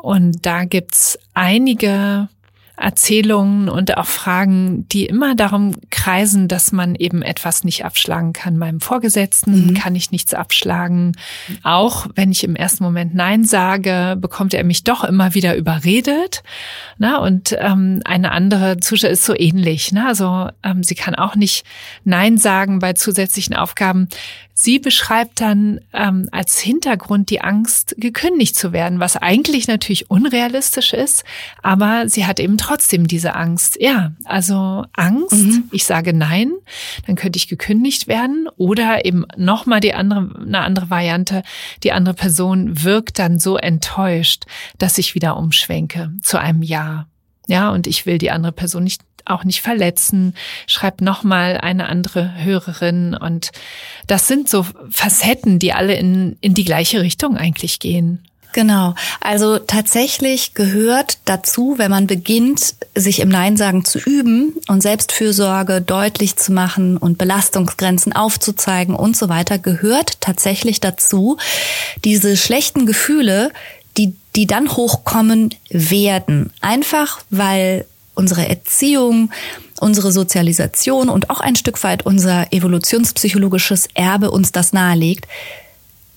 Und da gibt's einige Erzählungen und auch Fragen, die immer darum kreisen, dass man eben etwas nicht abschlagen kann. Meinem Vorgesetzten mhm. kann ich nichts abschlagen. Auch wenn ich im ersten Moment Nein sage, bekommt er mich doch immer wieder überredet. Na, und ähm, eine andere Zuschauer ist so ähnlich. Ne? Also ähm, sie kann auch nicht Nein sagen bei zusätzlichen Aufgaben. Sie beschreibt dann ähm, als Hintergrund die Angst, gekündigt zu werden, was eigentlich natürlich unrealistisch ist, aber sie hat eben trotzdem diese Angst. Ja, also Angst, mhm. ich sage nein, dann könnte ich gekündigt werden oder eben nochmal die andere, eine andere Variante, die andere Person wirkt dann so enttäuscht, dass ich wieder umschwenke zu einem Ja. Ja, und ich will die andere Person nicht auch nicht verletzen, schreibt nochmal eine andere Hörerin. Und das sind so Facetten, die alle in, in die gleiche Richtung eigentlich gehen. Genau. Also tatsächlich gehört dazu, wenn man beginnt, sich im Nein sagen zu üben und Selbstfürsorge deutlich zu machen und Belastungsgrenzen aufzuzeigen und so weiter, gehört tatsächlich dazu, diese schlechten Gefühle, die, die dann hochkommen werden. Einfach weil unsere Erziehung, unsere Sozialisation und auch ein Stück weit unser evolutionspsychologisches Erbe uns das nahelegt,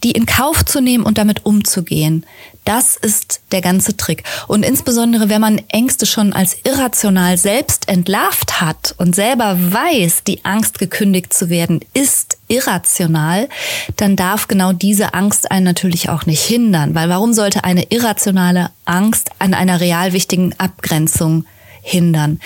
die in Kauf zu nehmen und damit umzugehen. Das ist der ganze Trick. Und insbesondere, wenn man Ängste schon als irrational selbst entlarvt hat und selber weiß, die Angst gekündigt zu werden ist irrational, dann darf genau diese Angst einen natürlich auch nicht hindern. Weil warum sollte eine irrationale Angst an einer real wichtigen Abgrenzung hindern.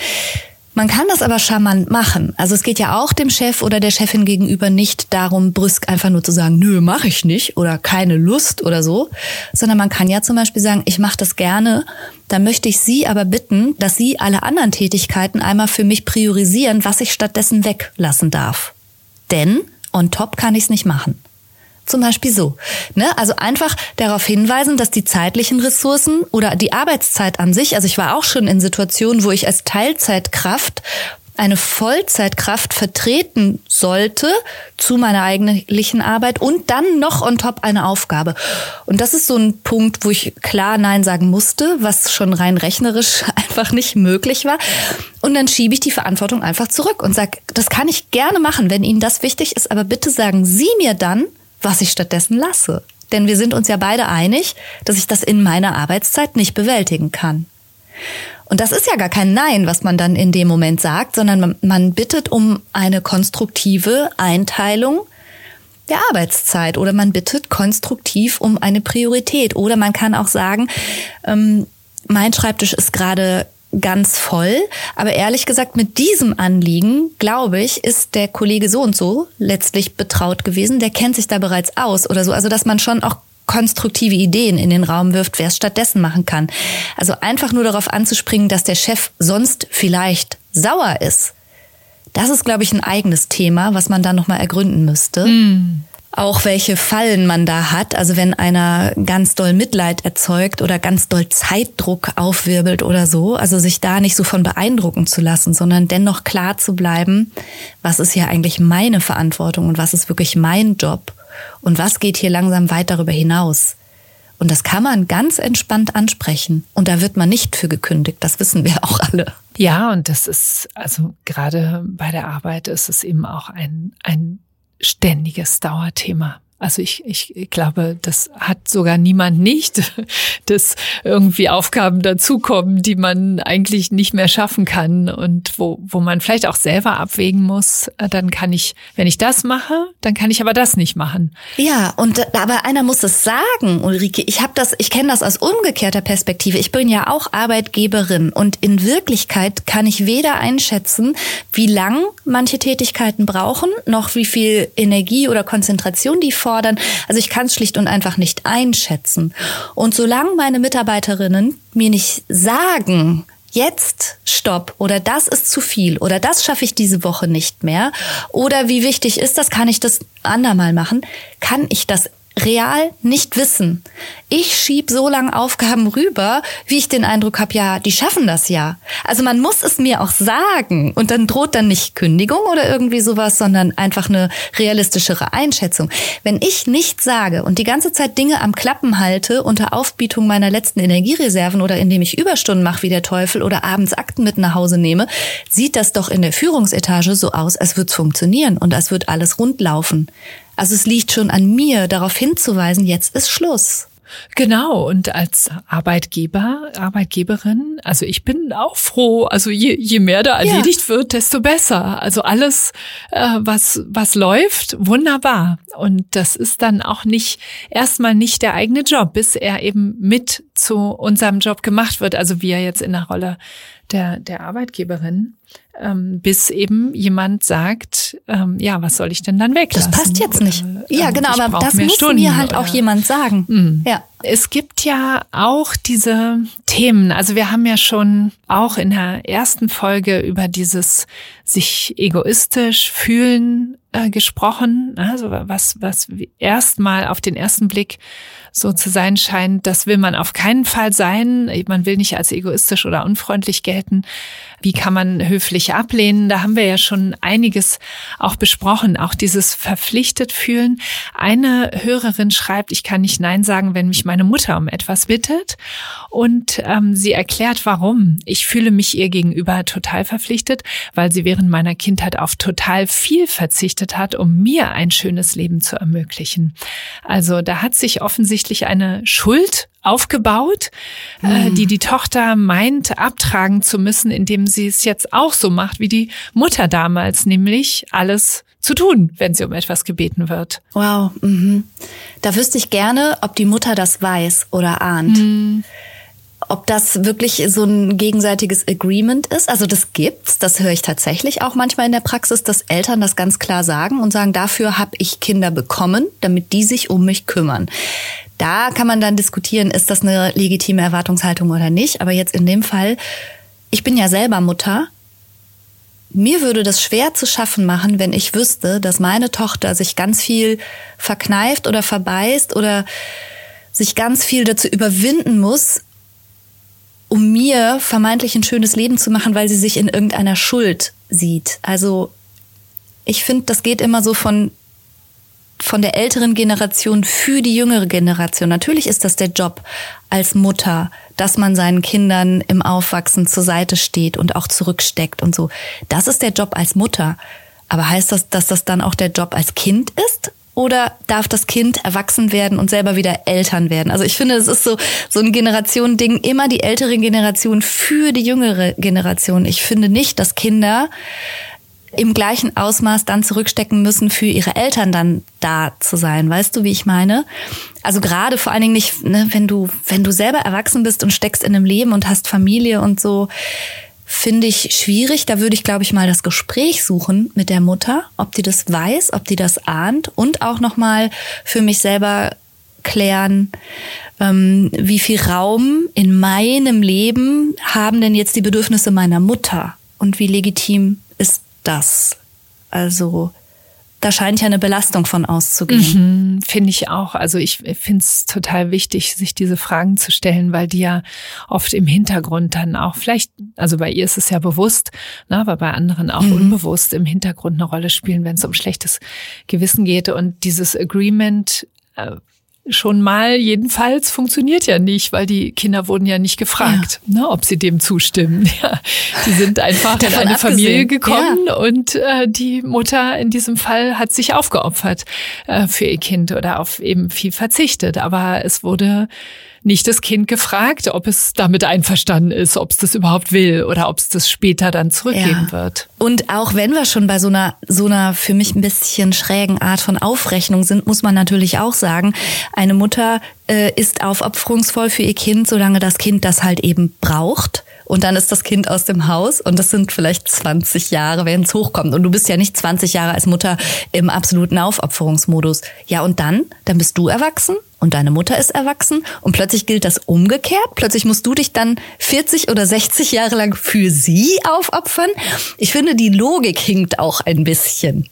Man kann das aber charmant machen. Also es geht ja auch dem Chef oder der Chefin gegenüber nicht darum, brüsk einfach nur zu sagen, nö, mache ich nicht oder keine Lust oder so, sondern man kann ja zum Beispiel sagen, ich mache das gerne, dann möchte ich Sie aber bitten, dass Sie alle anderen Tätigkeiten einmal für mich priorisieren, was ich stattdessen weglassen darf. Denn on top kann ich es nicht machen. Zum Beispiel so. Ne? Also einfach darauf hinweisen, dass die zeitlichen Ressourcen oder die Arbeitszeit an sich, also ich war auch schon in Situationen, wo ich als Teilzeitkraft eine Vollzeitkraft vertreten sollte zu meiner eigentlichen Arbeit und dann noch on top eine Aufgabe. Und das ist so ein Punkt, wo ich klar Nein sagen musste, was schon rein rechnerisch einfach nicht möglich war. Und dann schiebe ich die Verantwortung einfach zurück und sage, das kann ich gerne machen, wenn Ihnen das wichtig ist, aber bitte sagen Sie mir dann, was ich stattdessen lasse. Denn wir sind uns ja beide einig, dass ich das in meiner Arbeitszeit nicht bewältigen kann. Und das ist ja gar kein Nein, was man dann in dem Moment sagt, sondern man, bittet um eine konstruktive Einteilung der Arbeitszeit oder man bittet konstruktiv um eine Priorität oder man kann auch sagen, ähm, mein Schreibtisch ist gerade ganz voll. Aber ehrlich gesagt, mit diesem Anliegen, glaube ich, ist der Kollege so und so letztlich betraut gewesen. Der kennt sich da bereits aus oder so. Also, dass man schon auch konstruktive Ideen in den Raum wirft, wer es stattdessen machen kann. Also einfach nur darauf anzuspringen, dass der Chef sonst vielleicht sauer ist. Das ist, glaube ich, ein eigenes Thema, was man da nochmal ergründen müsste. Mm auch welche Fallen man da hat. Also wenn einer ganz doll Mitleid erzeugt oder ganz doll Zeitdruck aufwirbelt oder so. Also sich da nicht so von beeindrucken zu lassen, sondern dennoch klar zu bleiben, was ist hier eigentlich meine Verantwortung und was ist wirklich mein Job und was geht hier langsam weit darüber hinaus. Und das kann man ganz entspannt ansprechen. Und da wird man nicht für gekündigt. Das wissen wir auch alle. Ja, und das ist, also gerade bei der Arbeit ist es eben auch ein, ein ständiges Dauerthema. Also ich, ich glaube, das hat sogar niemand nicht, dass irgendwie Aufgaben dazukommen, die man eigentlich nicht mehr schaffen kann und wo, wo man vielleicht auch selber abwägen muss, äh, dann kann ich, wenn ich das mache, dann kann ich aber das nicht machen. Ja, und aber einer muss es sagen, Ulrike. Ich habe das, ich kenne das aus umgekehrter Perspektive. Ich bin ja auch Arbeitgeberin und in Wirklichkeit kann ich weder einschätzen, wie lang manche Tätigkeiten brauchen, noch wie viel Energie oder Konzentration die fordern. Also ich kann es schlicht und einfach nicht einschätzen. Und solange meine Mitarbeiterinnen mir nicht sagen, jetzt stopp oder das ist zu viel oder das schaffe ich diese Woche nicht mehr oder wie wichtig ist das, kann ich das andermal machen, kann ich das real nicht wissen. Ich schieb so lange Aufgaben rüber, wie ich den Eindruck habe, ja, die schaffen das ja. Also man muss es mir auch sagen und dann droht dann nicht Kündigung oder irgendwie sowas, sondern einfach eine realistischere Einschätzung. Wenn ich nichts sage und die ganze Zeit Dinge am Klappen halte unter Aufbietung meiner letzten Energiereserven oder indem ich Überstunden mache wie der Teufel oder abends Akten mit nach Hause nehme, sieht das doch in der Führungsetage so aus, als würde es funktionieren und als wird alles rund laufen. Also es liegt schon an mir, darauf hinzuweisen, jetzt ist Schluss. Genau, und als Arbeitgeber, Arbeitgeberin, also ich bin auch froh, also je, je mehr da erledigt ja. wird, desto besser. Also alles, äh, was, was läuft, wunderbar. Und das ist dann auch nicht, erstmal nicht der eigene Job, bis er eben mit zu unserem Job gemacht wird, also wir jetzt in der Rolle der, der Arbeitgeberin ähm, bis eben jemand sagt, ähm, ja, was soll ich denn dann weglassen? Das passt jetzt nicht. Oder, ja, ähm, genau, aber das muss Stunden mir halt oder, auch jemand sagen. Mh. Ja. Es gibt ja auch diese Themen. Also wir haben ja schon auch in der ersten Folge über dieses sich egoistisch fühlen äh, gesprochen. Also was, was erstmal auf den ersten Blick so zu sein scheint, das will man auf keinen Fall sein. Man will nicht als egoistisch oder unfreundlich gelten. Wie kann man höflich ablehnen? Da haben wir ja schon einiges auch besprochen, auch dieses verpflichtet fühlen. Eine Hörerin schreibt, ich kann nicht Nein sagen, wenn mich meine Mutter um etwas bittet. Und ähm, sie erklärt, warum. Ich fühle mich ihr gegenüber total verpflichtet, weil sie während meiner Kindheit auf total viel verzichtet hat, um mir ein schönes Leben zu ermöglichen. Also da hat sich offensichtlich eine Schuld aufgebaut, äh, hm. die die Tochter meint abtragen zu müssen, indem sie es jetzt auch so macht wie die Mutter damals, nämlich alles zu tun, wenn sie um etwas gebeten wird. Wow. Mhm. Da wüsste ich gerne, ob die Mutter das weiß oder ahnt. Mhm. Ob das wirklich so ein gegenseitiges Agreement ist. Also das gibt's, das höre ich tatsächlich auch manchmal in der Praxis, dass Eltern das ganz klar sagen und sagen, dafür habe ich Kinder bekommen, damit die sich um mich kümmern. Da kann man dann diskutieren, ist das eine legitime Erwartungshaltung oder nicht. Aber jetzt in dem Fall, ich bin ja selber Mutter. Mir würde das schwer zu schaffen machen, wenn ich wüsste, dass meine Tochter sich ganz viel verkneift oder verbeißt oder sich ganz viel dazu überwinden muss, um mir vermeintlich ein schönes Leben zu machen, weil sie sich in irgendeiner Schuld sieht. Also ich finde, das geht immer so von von der älteren Generation für die jüngere Generation. Natürlich ist das der Job als Mutter, dass man seinen Kindern im Aufwachsen zur Seite steht und auch zurücksteckt und so. Das ist der Job als Mutter. Aber heißt das, dass das dann auch der Job als Kind ist? Oder darf das Kind erwachsen werden und selber wieder Eltern werden? Also ich finde, es ist so, so ein Generationending, immer die ältere Generation für die jüngere Generation. Ich finde nicht, dass Kinder im gleichen Ausmaß dann zurückstecken müssen, für ihre Eltern dann da zu sein. Weißt du, wie ich meine? Also gerade vor allen Dingen nicht, ne, wenn du, wenn du selber erwachsen bist und steckst in einem Leben und hast Familie und so, finde ich schwierig. Da würde ich, glaube ich, mal das Gespräch suchen mit der Mutter, ob die das weiß, ob die das ahnt und auch nochmal für mich selber klären, ähm, wie viel Raum in meinem Leben haben denn jetzt die Bedürfnisse meiner Mutter und wie legitim das. Also da scheint ja eine Belastung von auszugehen. Mhm, finde ich auch. Also ich finde es total wichtig, sich diese Fragen zu stellen, weil die ja oft im Hintergrund dann auch vielleicht, also bei ihr ist es ja bewusst, ne, aber bei anderen auch mhm. unbewusst im Hintergrund eine Rolle spielen, wenn es um schlechtes Gewissen geht. Und dieses Agreement, äh, schon mal jedenfalls funktioniert ja nicht, weil die Kinder wurden ja nicht gefragt, ja. ne, ob sie dem zustimmen. Ja, die sind einfach in eine abgesehen. Familie gekommen ja. und äh, die Mutter in diesem Fall hat sich aufgeopfert äh, für ihr Kind oder auf eben viel verzichtet. Aber es wurde nicht das Kind gefragt, ob es damit einverstanden ist, ob es das überhaupt will oder ob es das später dann zurückgeben ja. wird. Und auch wenn wir schon bei so einer, so einer für mich ein bisschen schrägen Art von Aufrechnung sind, muss man natürlich auch sagen, eine Mutter äh, ist aufopferungsvoll für ihr Kind, solange das Kind das halt eben braucht und dann ist das Kind aus dem Haus und das sind vielleicht 20 Jahre, wenn es hochkommt. Und du bist ja nicht 20 Jahre als Mutter im absoluten Aufopferungsmodus. Ja, und dann? Dann bist du erwachsen und deine Mutter ist erwachsen und plötzlich gilt das umgekehrt. Plötzlich musst du dich dann 40 oder 60 Jahre lang für sie aufopfern. Ich finde, die Logik hinkt auch ein bisschen.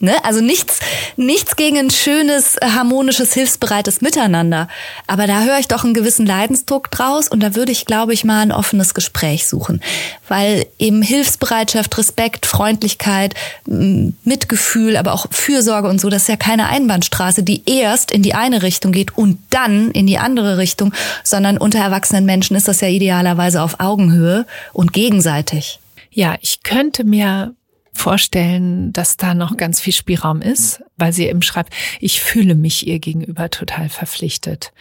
Ne? Also nichts, nichts gegen ein schönes, harmonisches, hilfsbereites Miteinander. Aber da höre ich doch einen gewissen Leidensdruck draus und da würde ich, glaube ich, mal ein offenes Gespräch suchen. Weil eben Hilfsbereitschaft, Respekt, Freundlichkeit, Mitgefühl, aber auch Fürsorge und so, das ist ja keine Einbahnstraße, die erst in die eine Richtung geht und dann in die andere Richtung, sondern unter erwachsenen Menschen ist das ja idealerweise auf Augenhöhe und gegenseitig. Ja, ich könnte mir vorstellen, dass da noch ganz viel Spielraum ist, weil sie eben schreibt, ich fühle mich ihr gegenüber total verpflichtet.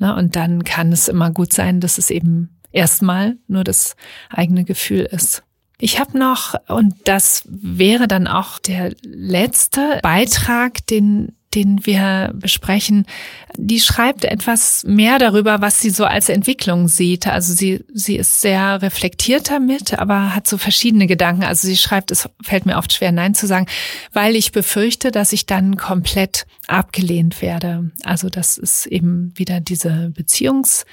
Und dann kann es immer gut sein, dass es eben erstmal nur das eigene Gefühl ist. Ich habe noch, und das wäre dann auch der letzte Beitrag, den den wir besprechen, die schreibt etwas mehr darüber, was sie so als Entwicklung sieht. Also sie, sie ist sehr reflektiert damit, aber hat so verschiedene Gedanken. Also sie schreibt, es fällt mir oft schwer, Nein zu sagen, weil ich befürchte, dass ich dann komplett abgelehnt werde. Also das ist eben wieder diese Beziehungs-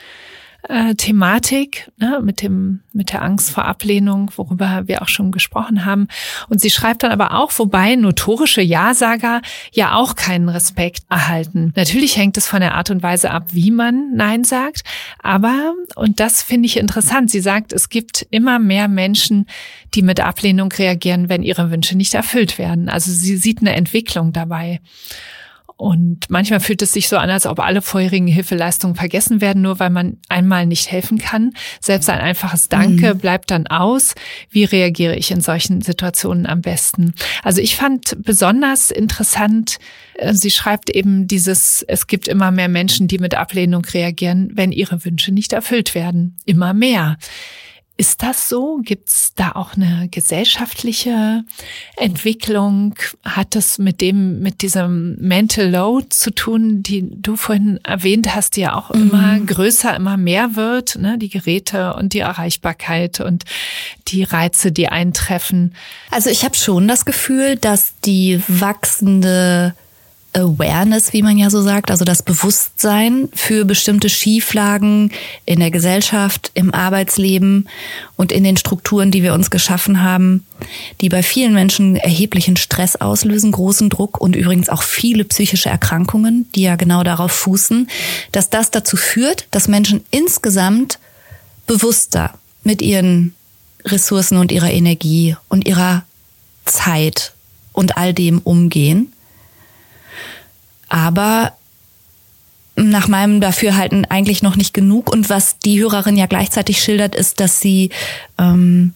äh, Thematik ne, mit dem mit der Angst vor Ablehnung, worüber wir auch schon gesprochen haben. Und sie schreibt dann aber auch, wobei notorische Ja-Sager ja auch keinen Respekt erhalten. Natürlich hängt es von der Art und Weise ab, wie man Nein sagt. Aber und das finde ich interessant. Sie sagt, es gibt immer mehr Menschen, die mit Ablehnung reagieren, wenn ihre Wünsche nicht erfüllt werden. Also sie sieht eine Entwicklung dabei. Und manchmal fühlt es sich so an, als ob alle vorherigen Hilfeleistungen vergessen werden, nur weil man einmal nicht helfen kann. Selbst ein einfaches Danke mhm. bleibt dann aus. Wie reagiere ich in solchen Situationen am besten? Also ich fand besonders interessant, äh, sie schreibt eben dieses, es gibt immer mehr Menschen, die mit Ablehnung reagieren, wenn ihre Wünsche nicht erfüllt werden. Immer mehr. Ist das so? Gibt es da auch eine gesellschaftliche Entwicklung? Hat das mit dem, mit diesem Mental Load zu tun, die du vorhin erwähnt hast, die ja auch mhm. immer größer, immer mehr wird, ne? Die Geräte und die Erreichbarkeit und die Reize, die eintreffen. Also ich habe schon das Gefühl, dass die wachsende Awareness, wie man ja so sagt, also das Bewusstsein für bestimmte Schieflagen in der Gesellschaft, im Arbeitsleben und in den Strukturen, die wir uns geschaffen haben, die bei vielen Menschen erheblichen Stress auslösen, großen Druck und übrigens auch viele psychische Erkrankungen, die ja genau darauf fußen, dass das dazu führt, dass Menschen insgesamt bewusster mit ihren Ressourcen und ihrer Energie und ihrer Zeit und all dem umgehen aber nach meinem Dafürhalten eigentlich noch nicht genug. Und was die Hörerin ja gleichzeitig schildert, ist, dass sie ähm,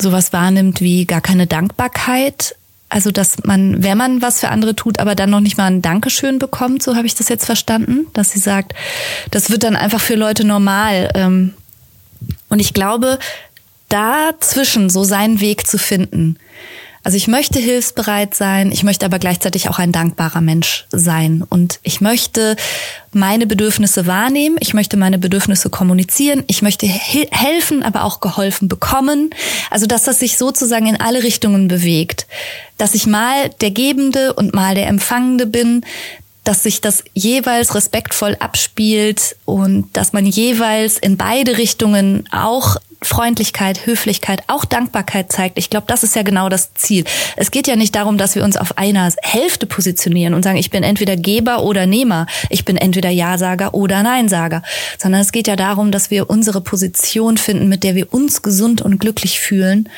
sowas wahrnimmt wie gar keine Dankbarkeit. Also, dass man, wenn man was für andere tut, aber dann noch nicht mal ein Dankeschön bekommt, so habe ich das jetzt verstanden, dass sie sagt, das wird dann einfach für Leute normal. Ähm, und ich glaube, dazwischen so seinen Weg zu finden, also ich möchte hilfsbereit sein, ich möchte aber gleichzeitig auch ein dankbarer Mensch sein. Und ich möchte meine Bedürfnisse wahrnehmen, ich möchte meine Bedürfnisse kommunizieren, ich möchte he helfen, aber auch geholfen bekommen. Also dass das sich sozusagen in alle Richtungen bewegt. Dass ich mal der Gebende und mal der Empfangende bin, dass sich das jeweils respektvoll abspielt und dass man jeweils in beide Richtungen auch Freundlichkeit, Höflichkeit, auch Dankbarkeit zeigt. Ich glaube, das ist ja genau das Ziel. Es geht ja nicht darum, dass wir uns auf einer Hälfte positionieren und sagen, ich bin entweder Geber oder Nehmer, ich bin entweder Ja-Sager oder Nein-Sager, sondern es geht ja darum, dass wir unsere Position finden, mit der wir uns gesund und glücklich fühlen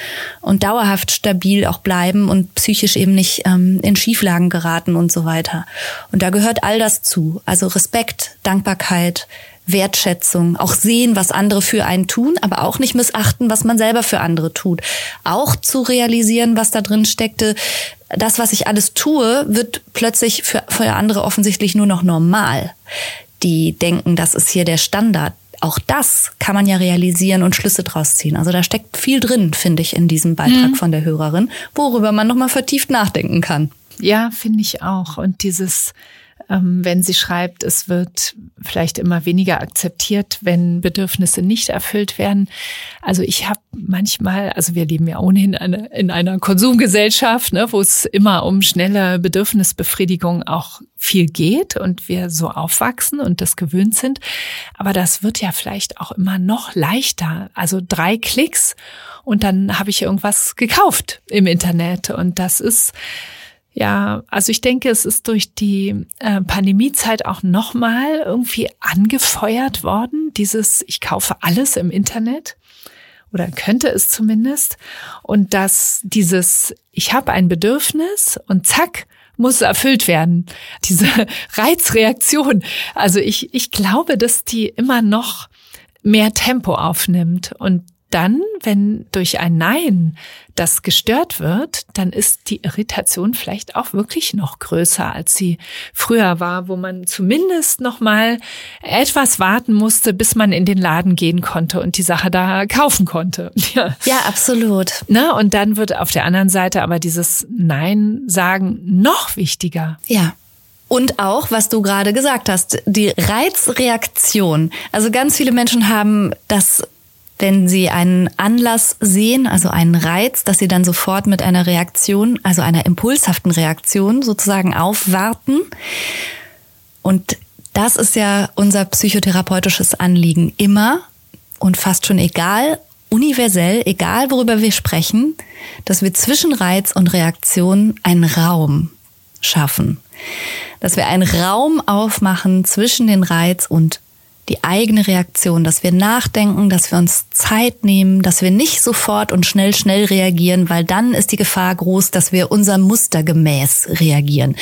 und dauerhaft stabil auch bleiben und psychisch eben nicht ähm, in Schieflagen geraten und so weiter. Und da gehört all das zu. Also Respekt, Dankbarkeit, Wertschätzung, auch sehen, was andere für einen tun, aber auch nicht missachten, was man selber für andere tut. Auch zu realisieren, was da drin steckte. Das, was ich alles tue, wird plötzlich für, für andere offensichtlich nur noch normal. Die denken, das ist hier der Standard. Auch das kann man ja realisieren und Schlüsse draus ziehen. Also da steckt viel drin, finde ich, in diesem Beitrag mhm. von der Hörerin, worüber man nochmal vertieft nachdenken kann. Ja, finde ich auch. Und dieses wenn sie schreibt, es wird vielleicht immer weniger akzeptiert, wenn Bedürfnisse nicht erfüllt werden. Also ich habe manchmal, also wir leben ja ohnehin in einer Konsumgesellschaft, ne, wo es immer um schnelle Bedürfnisbefriedigung auch viel geht und wir so aufwachsen und das gewöhnt sind. Aber das wird ja vielleicht auch immer noch leichter. Also drei Klicks und dann habe ich irgendwas gekauft im Internet und das ist ja, also ich denke, es ist durch die äh, Pandemiezeit auch nochmal irgendwie angefeuert worden, dieses ich kaufe alles im Internet oder könnte es zumindest und dass dieses ich habe ein Bedürfnis und zack muss erfüllt werden. Diese Reizreaktion. Also ich, ich glaube, dass die immer noch mehr Tempo aufnimmt und dann, wenn durch ein Nein das gestört wird, dann ist die Irritation vielleicht auch wirklich noch größer, als sie früher war, wo man zumindest noch mal etwas warten musste, bis man in den Laden gehen konnte und die Sache da kaufen konnte. Ja, ja absolut. Na, und dann wird auf der anderen Seite aber dieses Nein sagen noch wichtiger. Ja. Und auch, was du gerade gesagt hast, die Reizreaktion. Also ganz viele Menschen haben das wenn sie einen Anlass sehen, also einen Reiz, dass sie dann sofort mit einer Reaktion, also einer impulshaften Reaktion sozusagen aufwarten. Und das ist ja unser psychotherapeutisches Anliegen immer und fast schon egal, universell, egal worüber wir sprechen, dass wir zwischen Reiz und Reaktion einen Raum schaffen. Dass wir einen Raum aufmachen zwischen den Reiz und die eigene Reaktion, dass wir nachdenken, dass wir uns Zeit nehmen, dass wir nicht sofort und schnell, schnell reagieren, weil dann ist die Gefahr groß, dass wir unser Muster gemäß reagieren.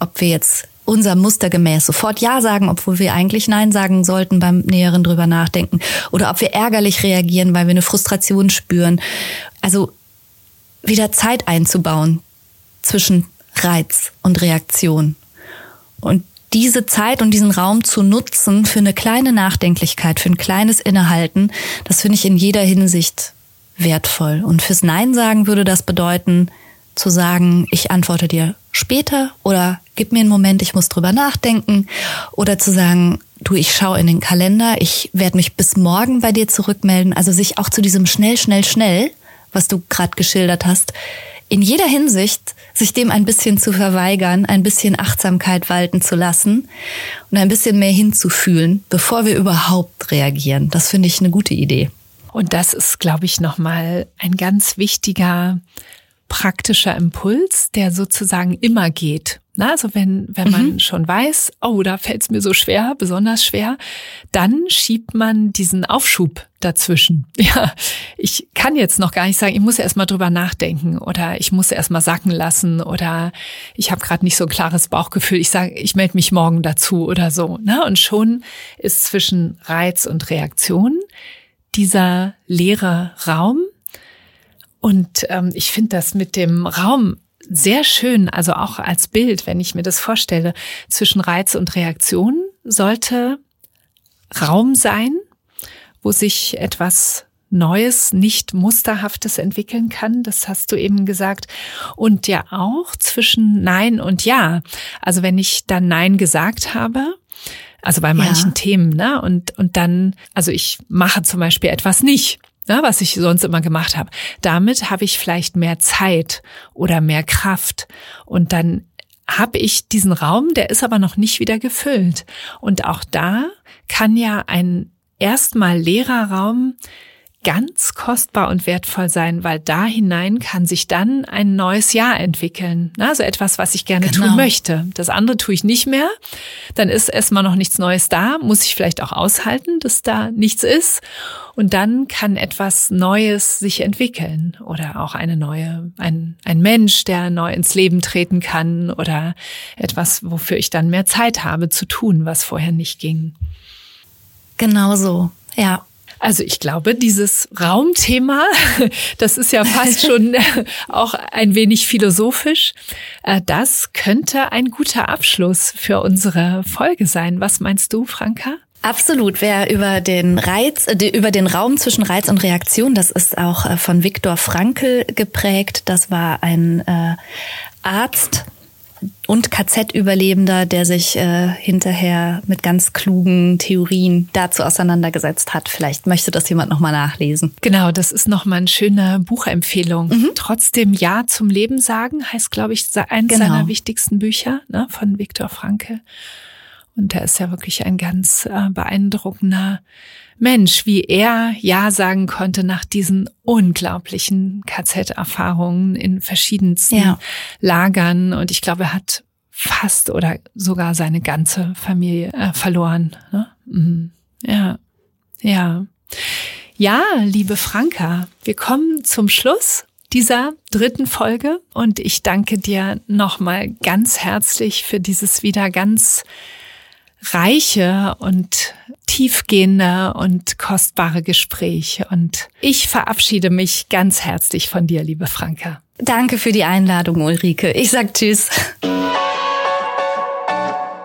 Ob wir jetzt unser Muster gemäß sofort Ja sagen, obwohl wir eigentlich Nein sagen sollten beim näheren drüber nachdenken. Oder ob wir ärgerlich reagieren, weil wir eine Frustration spüren. Also wieder Zeit einzubauen zwischen Reiz und Reaktion. Und diese Zeit und diesen Raum zu nutzen für eine kleine Nachdenklichkeit, für ein kleines Innehalten, das finde ich in jeder Hinsicht wertvoll. Und fürs Nein sagen würde das bedeuten, zu sagen, ich antworte dir später oder gib mir einen Moment, ich muss drüber nachdenken oder zu sagen, du, ich schaue in den Kalender, ich werde mich bis morgen bei dir zurückmelden. Also sich auch zu diesem schnell, schnell, schnell, was du gerade geschildert hast, in jeder Hinsicht sich dem ein bisschen zu verweigern, ein bisschen Achtsamkeit walten zu lassen und ein bisschen mehr hinzufühlen, bevor wir überhaupt reagieren. Das finde ich eine gute Idee. Und das ist, glaube ich, nochmal ein ganz wichtiger praktischer Impuls, der sozusagen immer geht. Na, also wenn, wenn man mhm. schon weiß, oh, da fällt es mir so schwer, besonders schwer, dann schiebt man diesen Aufschub dazwischen. Ja, ich kann jetzt noch gar nicht sagen, ich muss erst mal drüber nachdenken oder ich muss erst mal sacken lassen oder ich habe gerade nicht so ein klares Bauchgefühl. Ich sage, ich melde mich morgen dazu oder so. Na, und schon ist zwischen Reiz und Reaktion dieser leere Raum. Und ähm, ich finde das mit dem Raum sehr schön, also auch als Bild, wenn ich mir das vorstelle, zwischen Reiz und Reaktion sollte Raum sein, wo sich etwas Neues, nicht Musterhaftes entwickeln kann. Das hast du eben gesagt. Und ja auch zwischen Nein und Ja. Also wenn ich dann Nein gesagt habe, also bei manchen ja. Themen, ne? Und, und dann, also ich mache zum Beispiel etwas nicht ja, was ich sonst immer gemacht habe. Damit habe ich vielleicht mehr Zeit oder mehr Kraft und dann habe ich diesen Raum, der ist aber noch nicht wieder gefüllt. Und auch da kann ja ein erstmal leerer Raum ganz kostbar und wertvoll sein, weil da hinein kann sich dann ein neues Jahr entwickeln. Also etwas, was ich gerne genau. tun möchte. Das andere tue ich nicht mehr. Dann ist erstmal noch nichts Neues da, muss ich vielleicht auch aushalten, dass da nichts ist. Und dann kann etwas Neues sich entwickeln oder auch eine neue, ein, ein Mensch, der neu ins Leben treten kann oder etwas, wofür ich dann mehr Zeit habe zu tun, was vorher nicht ging. Genau so, ja. Also ich glaube, dieses Raumthema, das ist ja fast schon auch ein wenig philosophisch, äh, das könnte ein guter Abschluss für unsere Folge sein. Was meinst du, Franka? Absolut. Wer über den Reiz, äh, über den Raum zwischen Reiz und Reaktion, das ist auch äh, von Viktor Frankl geprägt. Das war ein äh, Arzt, und KZ-Überlebender, der sich äh, hinterher mit ganz klugen Theorien dazu auseinandergesetzt hat. Vielleicht möchte das jemand nochmal nachlesen. Genau, das ist nochmal eine schöne Buchempfehlung. Mhm. Trotzdem Ja zum Leben sagen heißt, glaube ich, eines genau. seiner wichtigsten Bücher ne, von Viktor Frankl. Und er ist ja wirklich ein ganz äh, beeindruckender Mensch, wie er Ja sagen konnte nach diesen unglaublichen KZ-Erfahrungen in verschiedensten ja. Lagern. Und ich glaube, er hat fast oder sogar seine ganze Familie äh, verloren. Ne? Mhm. Ja, ja. Ja, liebe Franka, wir kommen zum Schluss dieser dritten Folge und ich danke dir nochmal ganz herzlich für dieses wieder ganz reiche und tiefgehende und kostbare Gespräch. Und ich verabschiede mich ganz herzlich von dir, liebe Franka. Danke für die Einladung, Ulrike. Ich sag Tschüss.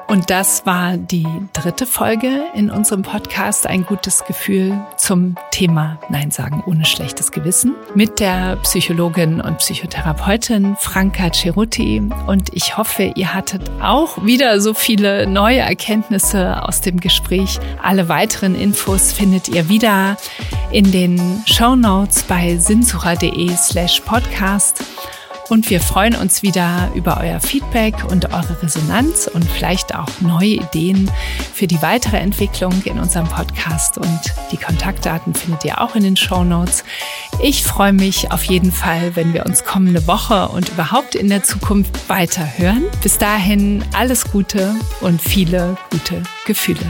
Und das war die dritte Folge in unserem Podcast Ein gutes Gefühl zum Thema Nein sagen ohne schlechtes Gewissen mit der Psychologin und Psychotherapeutin Franka Cerutti. Und ich hoffe, ihr hattet auch wieder so viele neue Erkenntnisse aus dem Gespräch. Alle weiteren Infos findet ihr wieder in den Show Notes bei sinnsucher.de slash podcast. Und wir freuen uns wieder über euer Feedback und eure Resonanz und vielleicht auch neue Ideen für die weitere Entwicklung in unserem Podcast. Und die Kontaktdaten findet ihr auch in den Show Notes. Ich freue mich auf jeden Fall, wenn wir uns kommende Woche und überhaupt in der Zukunft weiter hören. Bis dahin alles Gute und viele gute Gefühle.